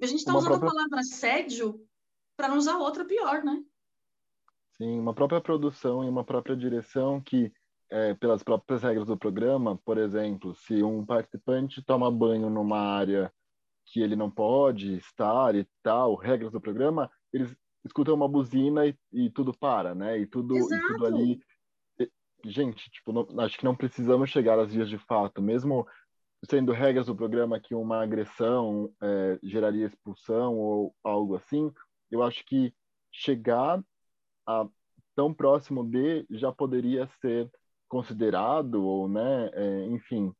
A gente está usando própria... a palavra assédio para não usar outra pior, né? Sim, uma própria produção e uma própria direção que, é, pelas próprias regras do programa, por exemplo, se um participante toma banho numa área que ele não pode estar e tal, regras do programa, eles escutam uma buzina e, e tudo para, né? E tudo, e tudo ali. Gente, tipo, não, acho que não precisamos chegar às vias de fato, mesmo sendo regras do programa que uma agressão é, geraria expulsão ou algo assim, eu acho que chegar a tão próximo de já poderia ser considerado ou né é, enfim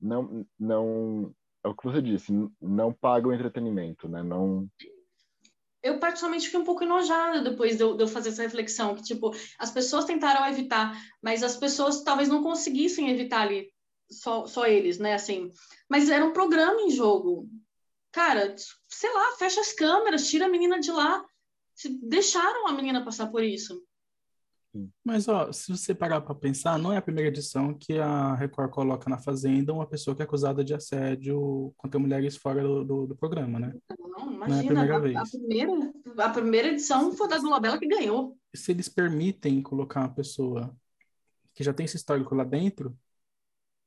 não não é o que você disse não paga o entretenimento né não eu particularmente fiquei um pouco enojada depois de eu, de eu, fazer essa reflexão, que, tipo, as pessoas tentaram evitar, mas as pessoas talvez não conseguissem evitar ali, só, só eles, né, assim. Mas era um programa em jogo. Cara, sei lá, fecha as câmeras, tira a menina de lá. Deixaram a menina passar por isso. Mas, ó, se você parar para pensar, não é a primeira edição que a Record coloca na Fazenda uma pessoa que é acusada de assédio contra mulheres fora do, do, do programa, né? Não, imagina. Não é a primeira a, vez. A primeira, a primeira edição foi da Globela que ganhou. Se eles permitem colocar uma pessoa que já tem esse histórico lá dentro,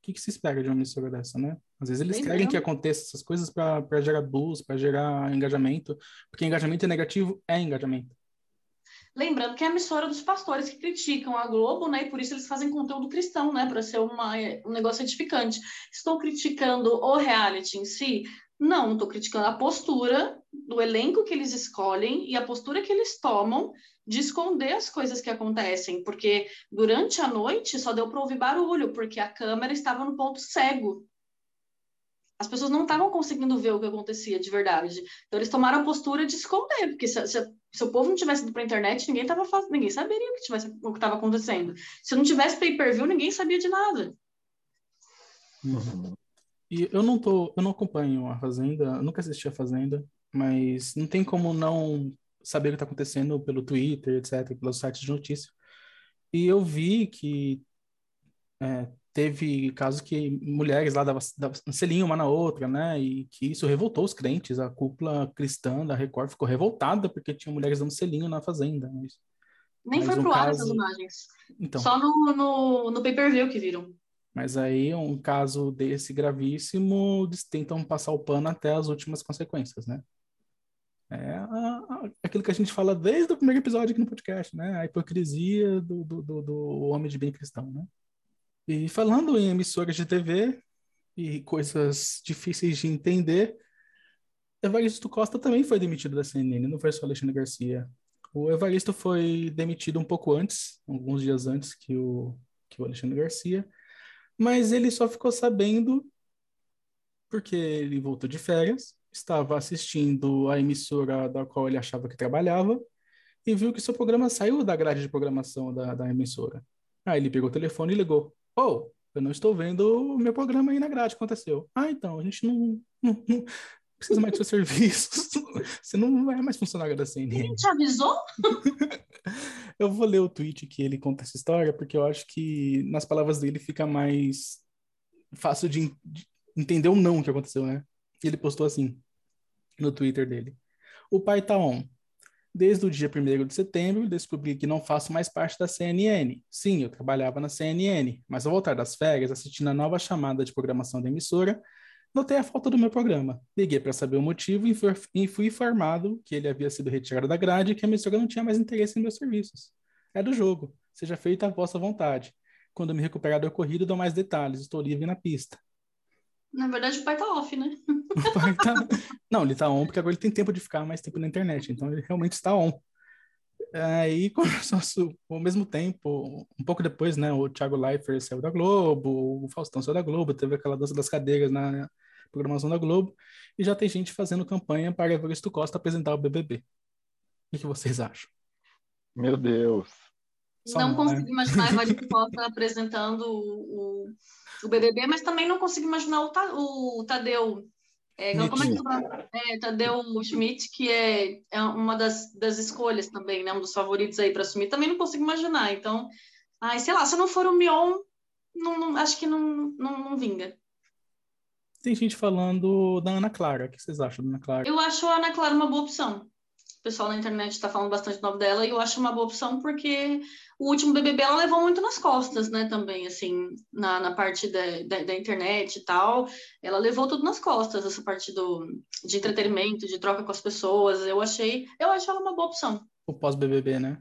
que, que se espera de uma emissora dessa, né? Às vezes eles Bem querem que aconteça essas coisas para gerar buzz, para gerar engajamento, porque engajamento é negativo é engajamento. Lembrando que é a emissora dos pastores que criticam a Globo, né? E por isso eles fazem conteúdo cristão, né? Para ser uma, um negócio edificante. Estou criticando o reality em si? Não, estou criticando a postura do elenco que eles escolhem e a postura que eles tomam de esconder as coisas que acontecem, porque durante a noite só deu para ouvir barulho, porque a câmera estava no ponto cego. As pessoas não estavam conseguindo ver o que acontecia de verdade. Então eles tomaram a postura de esconder, porque se, se se o povo não tivesse ido para a internet, ninguém tava faz... ninguém saberia o que tivesse o que estava acontecendo. Se não tivesse pay-per-view, ninguém sabia de nada. Uhum. E eu não tô, eu não acompanho a Fazenda, nunca assisti a Fazenda, mas não tem como não saber o que está acontecendo pelo Twitter, etc, pelos sites de notícia. E eu vi que é, teve casos que mulheres lá davam, davam um selinho uma na outra, né? E que isso revoltou os crentes. A cúpula cristã da Record ficou revoltada porque tinha mulheres dando selinho na fazenda. Mas, Nem mas foi um pro caso... ar essas imagens. Então, Só no, no, no pay-per-view que viram. Mas aí, um caso desse gravíssimo, eles tentam passar o pano até as últimas consequências, né? É a, a, aquilo que a gente fala desde o primeiro episódio aqui no podcast, né? A hipocrisia do, do, do, do homem de bem cristão, né? E falando em emissoras de TV e coisas difíceis de entender, Evaristo Costa também foi demitido da CNN, não foi só Alexandre Garcia. O Evaristo foi demitido um pouco antes, alguns dias antes que o, que o Alexandre Garcia, mas ele só ficou sabendo porque ele voltou de férias, estava assistindo a emissora da qual ele achava que trabalhava e viu que seu programa saiu da grade de programação da, da emissora. Aí ele pegou o telefone e ligou. Oh, eu não estou vendo o meu programa aí na grade, aconteceu. Ah, então, a gente não, não, não precisa mais dos seus *laughs* serviços. Você não vai mais funcionário da CNN. Ele te avisou? *laughs* eu vou ler o tweet que ele conta essa história, porque eu acho que nas palavras dele fica mais fácil de, de entender o não que aconteceu, né? Ele postou assim no Twitter dele. O pai tá on. Desde o dia 1 de setembro, descobri que não faço mais parte da CNN. Sim, eu trabalhava na CNN, mas ao voltar das férias, assistindo a nova chamada de programação da emissora, notei a falta do meu programa. Liguei para saber o motivo e fui informado que ele havia sido retirado da grade e que a emissora não tinha mais interesse em meus serviços. É do jogo. Seja feita a vossa vontade. Quando me recuperar do ocorrido, dou mais detalhes. Estou livre na pista. Na verdade, o pai tá off, né? *laughs* O pai tá... *laughs* Não, ele tá on porque agora ele tem tempo de ficar mais tempo na internet, então ele realmente está on. *laughs* Aí começou ao mesmo tempo, um pouco depois, né, o Thiago Leifert saiu da Globo, o Faustão saiu da Globo, teve aquela dança das cadeiras na programação da Globo, e já tem gente fazendo campanha para Evaristo Costa apresentar o BBB. O que vocês acham? Meu Deus! Só não, não consigo né? imaginar Evaristo Costa apresentando o, o BBB, mas também não consigo imaginar o, o Tadeu. É, como é que é, Tadeu Schmidt, que é, é uma das, das escolhas também, né? Um dos favoritos aí para assumir. Também não consigo imaginar. Então, ai, sei lá, se não for o Mion, não, não, acho que não, não, não vinga. Tem gente falando da Ana Clara. O que vocês acham da Ana Clara? Eu acho a Ana Clara uma boa opção pessoal na internet está falando bastante do nome dela e eu acho uma boa opção porque o último BBB ela levou muito nas costas, né, também, assim, na, na parte da, da, da, internet e tal, ela levou tudo nas costas, essa parte do, de entretenimento, de troca com as pessoas, eu achei, eu acho ela uma boa opção. O pós-BBB, né?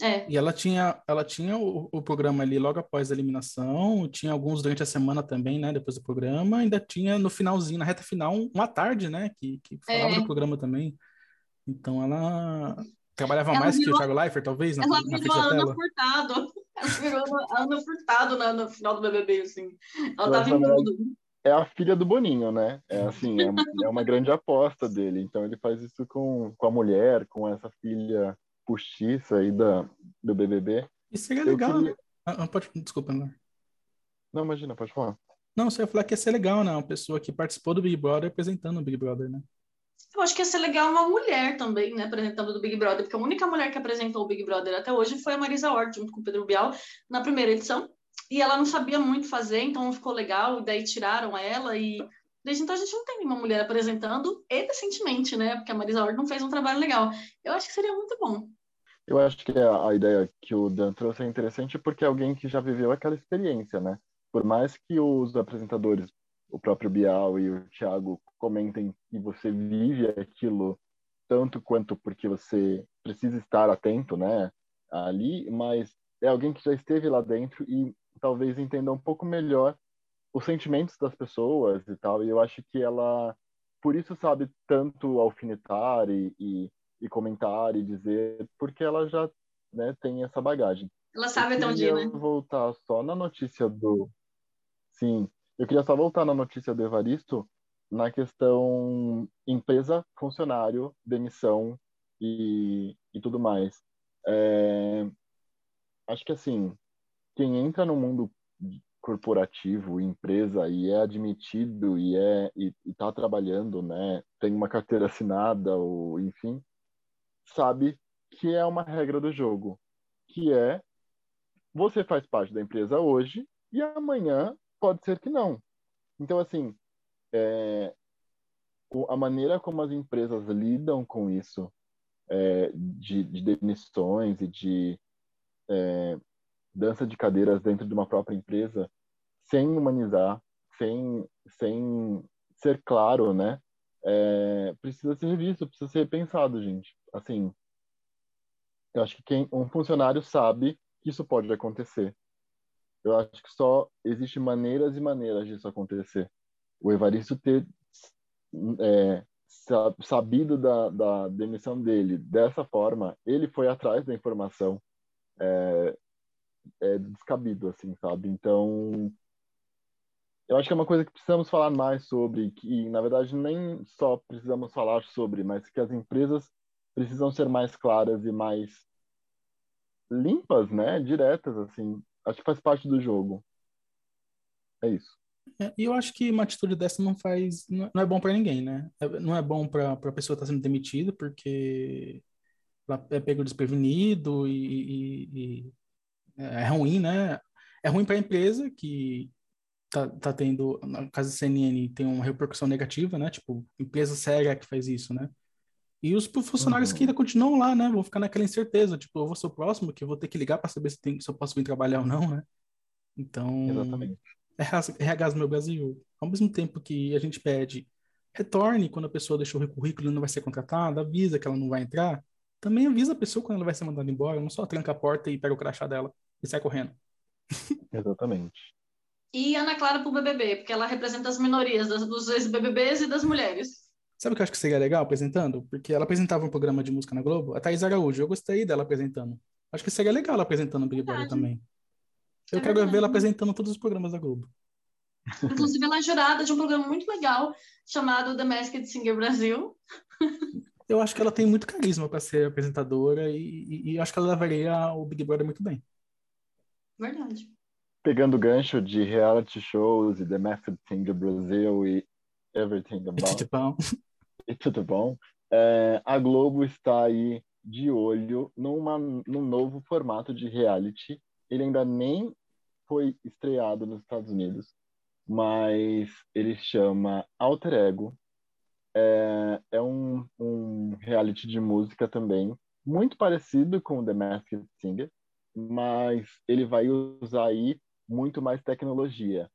É. E ela tinha, ela tinha o, o, programa ali logo após a eliminação, tinha alguns durante a semana também, né, depois do programa, ainda tinha no finalzinho, na reta final, uma tarde, né, que, que falava é. do programa também. Então ela trabalhava ela mais virou, que o Thiago Leifert, talvez, na, ela na virou a Ana Furtado. *laughs* Ela virou a Ana Furtado na, no final do BBB, assim. Ela tava em tudo. é a filha do Boninho, né? É assim, é, é, uma grande aposta dele. Então ele faz isso com, com a mulher, com essa filha postiça aí da, do BBB. Isso seria legal, queria... né? Ah, ah, pode... Desculpa, André. Não, imagina, pode falar. Não, você ia falar que ia ser legal, né? Uma pessoa que participou do Big Brother apresentando o Big Brother, né? Eu acho que ia ser legal uma mulher também, né, apresentando do Big Brother, porque a única mulher que apresentou o Big Brother até hoje foi a Marisa Hort, junto com o Pedro Bial, na primeira edição. E ela não sabia muito fazer, então ficou legal, daí tiraram ela e desde então a gente não tem nenhuma mulher apresentando e decentemente, né? Porque a Marisa Hort não fez um trabalho legal. Eu acho que seria muito bom. Eu acho que a ideia que o Dan trouxe é interessante porque é alguém que já viveu aquela experiência, né? Por mais que os apresentadores, o próprio Bial e o Thiago, comentem que você vive aquilo tanto quanto porque você precisa estar atento, né? Ali, mas é alguém que já esteve lá dentro e talvez entenda um pouco melhor os sentimentos das pessoas e tal. E eu acho que ela, por isso, sabe tanto alfinetar e, e, e comentar e dizer, porque ela já né, tem essa bagagem. Ela sabe até onde ir, né? voltar só na notícia do. Sim, eu queria só voltar na notícia do Evaristo na questão empresa, funcionário, demissão e, e tudo mais. É... Acho que assim, quem entra no mundo corporativo, empresa e é admitido e é e está trabalhando, né, tem uma carteira assinada ou enfim, sabe que é uma regra do jogo, que é você faz parte da empresa hoje e amanhã pode ser que não. Então assim, é, a maneira como as empresas lidam com isso é, de, de demissões e de é, dança de cadeiras dentro de uma própria empresa sem humanizar, sem, sem ser claro, né? É, precisa ser revisto, precisa ser repensado, gente. Assim, eu acho que quem, um funcionário sabe que isso pode acontecer. Eu acho que só existe maneiras e maneiras disso acontecer. O Evaristo ter é, sabido da, da demissão dele dessa forma, ele foi atrás da informação. É, é descabido, assim, sabe? Então, eu acho que é uma coisa que precisamos falar mais sobre, que na verdade nem só precisamos falar sobre, mas que as empresas precisam ser mais claras e mais limpas, né? Diretas, assim. Acho que faz parte do jogo. É isso. É, e eu acho que uma atitude dessa não faz, não é bom para ninguém, né? É, não é bom para a pessoa estar tá sendo demitida porque ela é pego desprevenido e, e, e é ruim, né? É ruim para a empresa que tá, tá tendo, na caso da CNN, tem uma repercussão negativa, né? Tipo, empresa séria que faz isso, né? E os funcionários uhum. que ainda continuam lá, né? Vão ficar naquela incerteza, tipo, eu vou ser o próximo que eu vou ter que ligar para saber se, tem, se eu posso vir trabalhar ou não, né? Então, Exatamente. é RH no meu Brasil. Ao mesmo tempo que a gente pede retorne quando a pessoa deixou o currículo e não vai ser contratada, avisa que ela não vai entrar, também avisa a pessoa quando ela vai ser mandada embora, não só tranca a porta e pega o crachá dela e sai correndo. *laughs* Exatamente. E Ana Clara pro BBB, porque ela representa as minorias dos ex-BBBs e das mulheres. Sabe o que eu acho que seria legal apresentando? Porque ela apresentava um programa de música na Globo, a Thais Araújo. Eu gostei dela apresentando. Acho que seria legal ela apresentando o Big Brother também. Eu é quero verdade. ver ela apresentando todos os programas da Globo. Inclusive, ela é jurada de um programa muito legal chamado The Masked Singer Brasil. Eu acho que ela tem muito carisma para ser apresentadora e, e, e, acho que ela levaria o Big Brother muito bem. Verdade. Pegando o gancho de reality shows e The Method Singer Brasil e Everything About... *laughs* Tudo bom. É, a Globo está aí de olho numa, num novo formato de reality. Ele ainda nem foi estreado nos Estados Unidos, mas ele chama Alter Ego. É, é um, um reality de música também, muito parecido com The Masked Singer, mas ele vai usar aí muito mais tecnologia.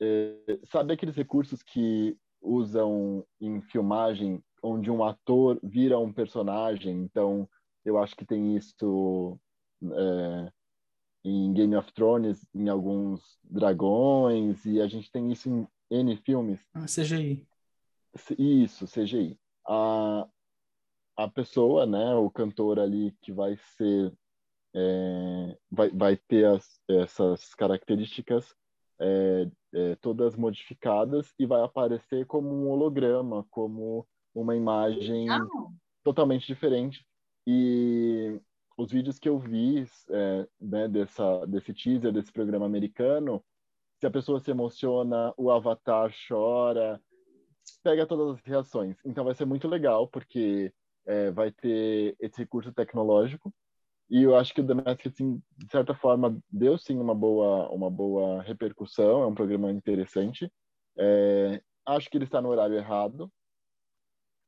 É, sabe aqueles recursos que usam em filmagem onde um ator vira um personagem? Então, eu acho que tem isso é, em Game of Thrones, em alguns dragões, e a gente tem isso em N filmes. Ah, CGI. Isso, CGI. A, a pessoa, né, o cantor ali que vai ser é, vai, vai ter as, essas características é, é, todas modificadas e vai aparecer como um holograma, como uma imagem Não. totalmente diferente. E os vídeos que eu vi é, né, dessa, desse teaser, desse programa americano, se a pessoa se emociona, o avatar chora, pega todas as reações. Então vai ser muito legal, porque é, vai ter esse recurso tecnológico e eu acho que o The Masked, assim, de certa forma, deu sim uma boa, uma boa repercussão, é um programa interessante. É, acho que ele está no horário errado.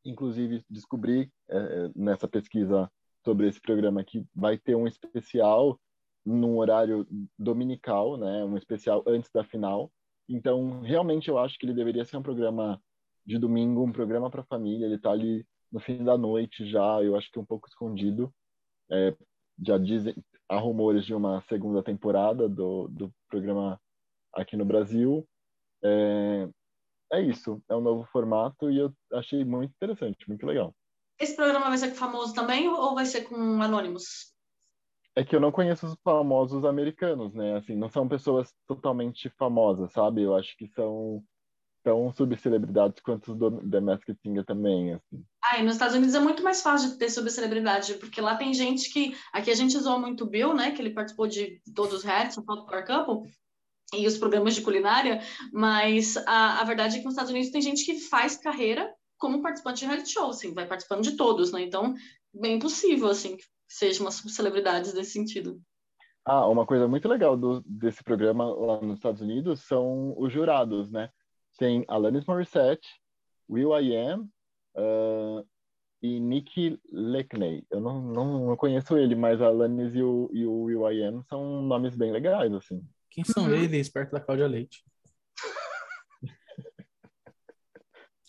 Inclusive, descobri é, é, nessa pesquisa sobre esse programa que vai ter um especial num horário dominical, né, um especial antes da final. Então, realmente eu acho que ele deveria ser um programa de domingo, um programa para família. Ele está ali no fim da noite já, eu acho que um pouco escondido. É, já dizem, há rumores de uma segunda temporada do, do programa aqui no Brasil. É, é isso, é um novo formato e eu achei muito interessante, muito legal. Esse programa vai ser com famoso também ou vai ser com anônimos? É que eu não conheço os famosos americanos, né? Assim, não são pessoas totalmente famosas, sabe? Eu acho que são tão subcelebridades quanto os The Masked Singer também, assim. Ah, e nos Estados Unidos é muito mais fácil de ter subcelebridade, porque lá tem gente que... Aqui a gente usou muito o Bill, né? Que ele participou de todos os realities, o Power Couple, e os programas de culinária, mas a, a verdade é que nos Estados Unidos tem gente que faz carreira como participante de reality show, assim, vai participando de todos, né? Então, bem possível, assim, que seja uma subcelebridade nesse sentido. Ah, uma coisa muito legal do, desse programa lá nos Estados Unidos são os jurados, né? Tem Alanis Morissette, Will I Am uh, e Nicky Lecney. Eu não, não, não, conheço ele, mas a Alanis e o, e o Will I Am são nomes bem legais, assim. Quem são uhum. eles perto da Cláudia Leite? *laughs*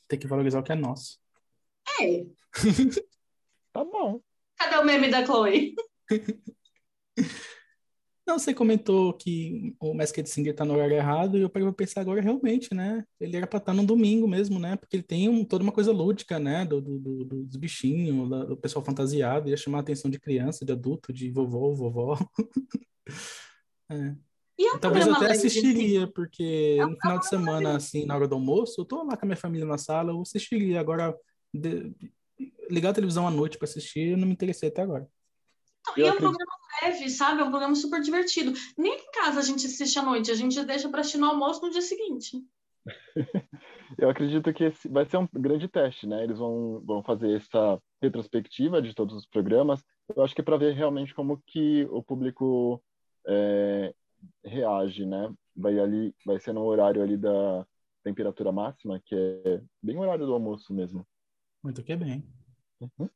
Tem que valorizar o que é nosso. É. tá bom. Cadê o meme da Chloe? *laughs* Não, você comentou que o Masked Singer tá no horário errado e eu parei pra pensar agora realmente, né? Ele era pra estar tá no domingo mesmo, né? Porque ele tem um, toda uma coisa lúdica, né? Do, do, do dos bichinhos, do pessoal fantasiado, ia chamar a atenção de criança, de adulto, de vovô, vovó. *laughs* é. E Talvez eu até assistiria, porque é no final de semana, assim, na hora do almoço, eu tô lá com a minha família na sala, eu assistiria. Agora, de... ligar a televisão à noite para assistir, eu não me interessei até agora. E é um programa leve, sabe? É um programa super divertido. Nem em casa a gente assiste à noite, a gente deixa para assistir no almoço no dia seguinte. *laughs* Eu acredito que esse vai ser um grande teste, né? Eles vão, vão fazer essa retrospectiva de todos os programas. Eu acho que é para ver realmente como que o público é, reage, né? Vai ali, vai ser no horário ali da temperatura máxima, que é bem o horário do almoço mesmo. Muito que bem. Uhum.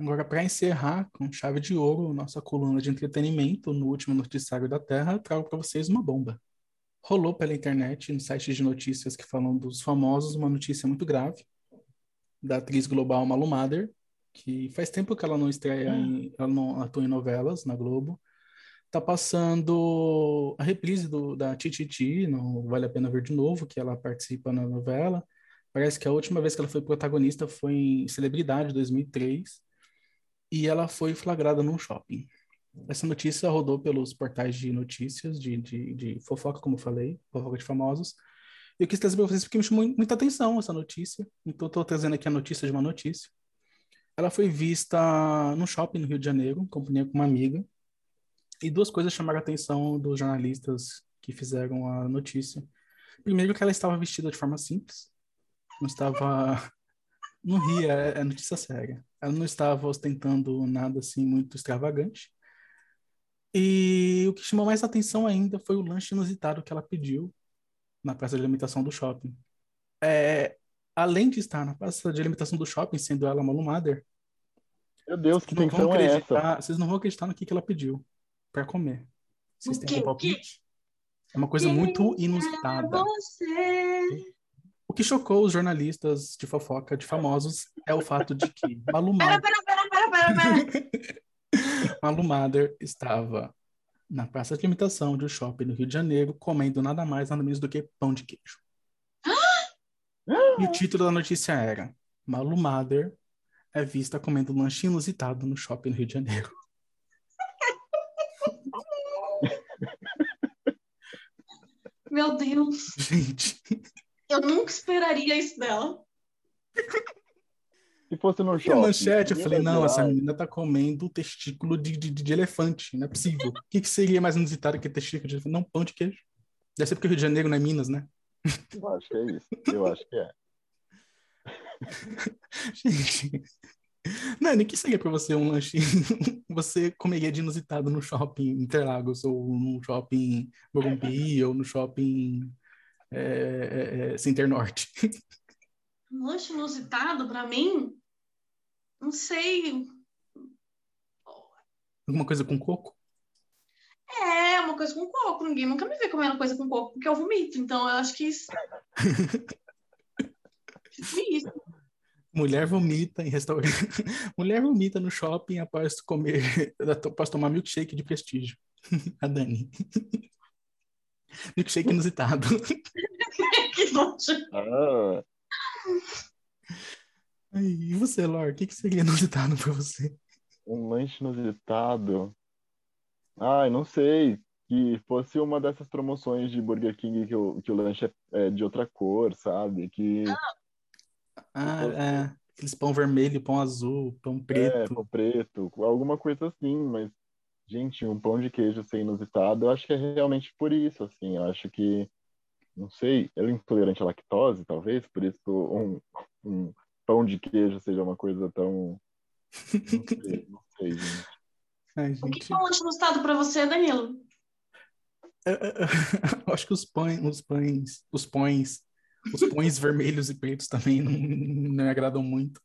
Agora, para encerrar com chave de ouro nossa coluna de entretenimento no último noticiário da Terra, trago para vocês uma bomba. Rolou pela internet, no site de notícias que falam dos famosos, uma notícia muito grave da atriz global Malu Mader, que faz tempo que ela não estreia, em, ela não atua em novelas na Globo. Tá passando a reprise do, da Tititi, não vale a pena ver de novo, que ela participa na novela. Parece que a última vez que ela foi protagonista foi em Celebridade, 2003 e ela foi flagrada num shopping. Essa notícia rodou pelos portais de notícias, de, de, de fofoca, como eu falei, fofoca de famosos. Eu quis trazer para vocês porque me chamou muita atenção essa notícia. Então, estou trazendo aqui a notícia de uma notícia. Ela foi vista no shopping no Rio de Janeiro, em companhia com uma amiga. E duas coisas chamaram a atenção dos jornalistas que fizeram a notícia. Primeiro, que ela estava vestida de forma simples. Não estava não ria, é, é notícia séria. Ela não estava ostentando nada assim muito extravagante. E o que chamou mais atenção ainda foi o lanche inusitado que ela pediu na praça de alimentação do shopping. É, além de estar na praça de alimentação do shopping, sendo ela uma Mother, meu Deus, que tensão é essa? Vocês não vão acreditar no que, que ela pediu para comer. Vocês têm um palpite? É uma coisa muito inusitada. Você? O que chocou os jornalistas de fofoca de famosos é o fato de que *laughs* Malu Mader... Pera, pera, pera, pera, pera. *laughs* Malu Mader estava na praça de limitação de um shopping no Rio de Janeiro comendo nada mais, nada menos do que pão de queijo. e o título da notícia era Malu Mader é vista comendo um lanche inusitado no shopping no Rio de Janeiro. *laughs* Meu Deus. Gente. Eu nunca esperaria isso dela. Se fosse no E a shopping. manchete, eu falei, não, essa menina tá comendo testículo de, de, de elefante, não é possível. O que, que seria mais inusitado que testículo de elefante? Não, pão de queijo. Deve ser porque o Rio de Janeiro não é Minas, né? Eu acho que é isso. Eu acho que é. *laughs* Gente. Nani, o que seria pra você um lanche? *laughs* Você comeria de inusitado no shopping Interlagos, ou no shopping Morumbi, ou no shopping é, é, é, Center Norte? Um lanche inusitado pra mim? Não sei. Alguma coisa com coco? É, uma coisa com coco. Ninguém nunca me vê comendo coisa com coco porque eu vomito. Então eu acho que isso. *laughs* isso. Mulher vomita em restaurante. *laughs* Mulher vomita no shopping após comer, *laughs* após tomar milkshake de prestígio. A Dani. Milkshake inusitado. *laughs* que nojo. Ah, Ai, E você, Lor, o que, que seria inusitado pra você? um lanche inusitado. Ai, não sei. Que fosse uma dessas promoções de Burger King que o, que o lanche é, é de outra cor, sabe? Que Ah, é, aqueles pão vermelho, pão azul, pão é preto. pão preto, alguma coisa assim, mas, gente, um pão de queijo ser inusitado, eu acho que é realmente por isso, assim. Eu acho que, não sei, eu é intolerante à lactose, talvez, por isso um, um pão de queijo seja uma coisa tão. Não *laughs* sei, não sei, gente. Ai, O que gente. é um lanche inusitado pra você, Danilo? *laughs* Eu acho que os pães, os pães, os pães, os pães vermelhos e pretos também não, não me agradam muito.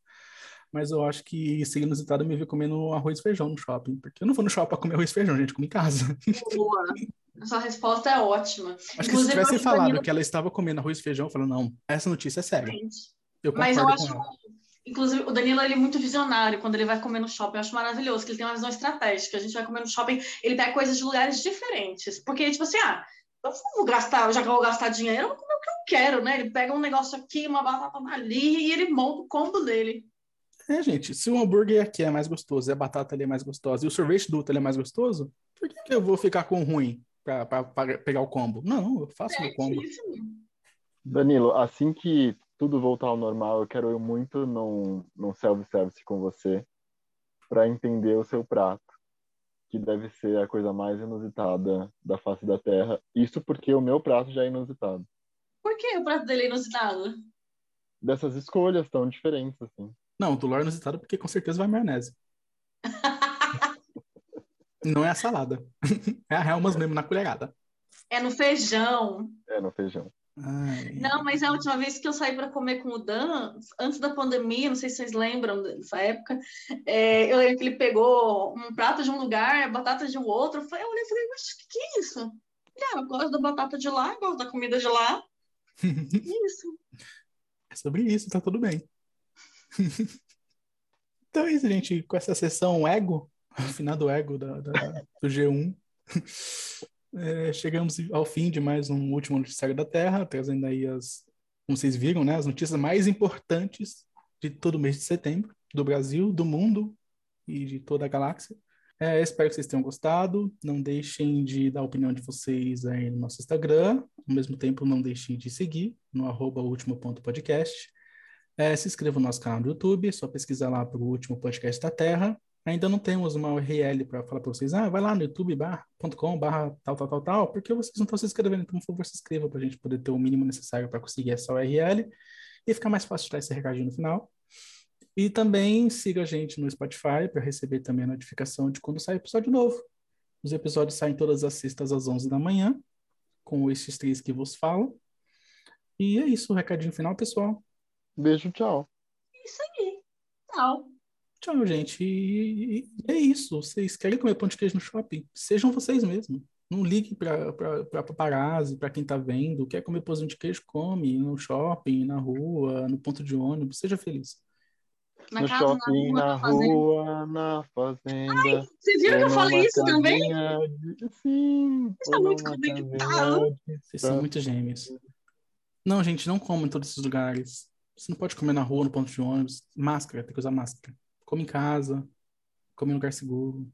Mas eu acho que seria inusitado me ver comendo arroz e feijão no shopping. Porque eu não vou no shopping pra comer arroz e feijão, gente, como em casa. *laughs* Boa. Sua resposta é ótima. Acho que se Inclusive, tivesse falado Danilo- que ela estava comendo arroz e feijão, eu falo, não, essa notícia é séria. Eu Mas eu acho, inclusive, o Danilo ele é muito visionário quando ele vai comer no shopping. Eu acho maravilhoso, que ele tem uma visão estratégica. A gente vai comer no shopping, ele pega coisas de lugares diferentes. Porque, tipo assim, ah, eu vou gastar, já que eu vou gastar dinheiro, eu vou comer o que eu quero, né? Ele pega um negócio aqui, uma batata ali, e ele monta o combo dele. É, gente, se o hambúrguer aqui é mais gostoso e a batata ali é mais gostosa e o sorvete do outro ele é mais gostoso, por que, que eu vou ficar com o ruim pra pegar o combo? Não, eu faço meu combo. Isso. Danilo, assim que tudo voltar ao normal, eu quero ir muito num, num self-service com você para entender o seu prato, que deve ser a coisa mais inusitada da face da Terra. Isso porque o meu prato já é inusitado. Por que o prato dele é inusitado? Dessas escolhas tão diferentes, assim. Não, do Lor inusitado porque com certeza vai maionese. *laughs* Não é a salada. *laughs* É a Helmas mesmo na colherada. É no feijão. É, no feijão. Ai. Não, mas a última vez que eu saí para comer com o Dan, antes da pandemia, não sei se vocês lembram dessa época, é, eu lembro que ele pegou um prato de um lugar, batata de um outro. Eu, falei, eu olhei e falei, mas o que, que é isso? Ele, Ah, eu gosto da batata de lá, eu gosto da comida de lá. *laughs* Isso. É sobre isso, tá tudo bem. *laughs* então é isso, gente. Com essa sessão ego, afinado ego da, da- do G1, *laughs* é, chegamos ao fim de mais um último noticiário da Terra, trazendo aí as, como vocês viram, né, as notícias mais importantes de todo mês de setembro, do Brasil, do mundo e de toda a galáxia. É, espero que vocês tenham gostado. Não deixem de dar a opinião de vocês aí no nosso Instagram. Ao mesmo tempo, não deixem de seguir no arroba último.podcast. É, se inscreva no nosso canal do YouTube, só pesquisar lá para o último podcast da Terra. Ainda não temos uma URL para falar para vocês, ah, vai lá no youtube.com barra tal, tal, tal, tal, porque vocês não estão se inscrevendo, então por favor se inscreva para a gente poder ter o mínimo necessário para conseguir essa URL e ficar mais fácil dar esse recadinho no final. E também siga a gente no Spotify para receber também a notificação de quando sai episódio novo. Os episódios saem todas as sextas às 11 da manhã, com esses três que vos falam. E é isso, o recadinho final, pessoal. Beijo, tchau. Isso aí. Tchau. Tchau, gente. E, e é isso. Vocês querem comer pão de queijo no shopping? Sejam vocês mesmos. Não ligue para paparazzi, para quem tá vendo. Quer comer pãozinho de queijo? Come no shopping, na rua, no ponto de ônibus. Seja feliz. Na no casa, shopping, na rua, na na fazenda. rua, na fazenda. Vocês viram que eu falei isso também? de- Sim. Ou muito conectado. Vocês são muito gêmeos. Não, gente, não coma em todos esses lugares. Você não pode comer na rua, no ponto de ônibus. Máscara, tem que usar máscara. Come em casa, come em lugar seguro.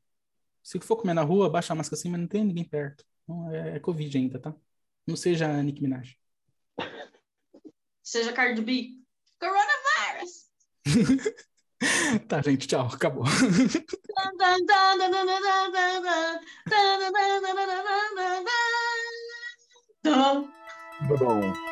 Se for comer na rua, baixa a máscara assim, mas não tem ninguém perto. Então, é, é Covid ainda, tá? Não seja a Nick Minaj. Seja Cardi B. Coronavirus! *laughs* tá, gente, tchau, acabou. *laughs* Tá bom.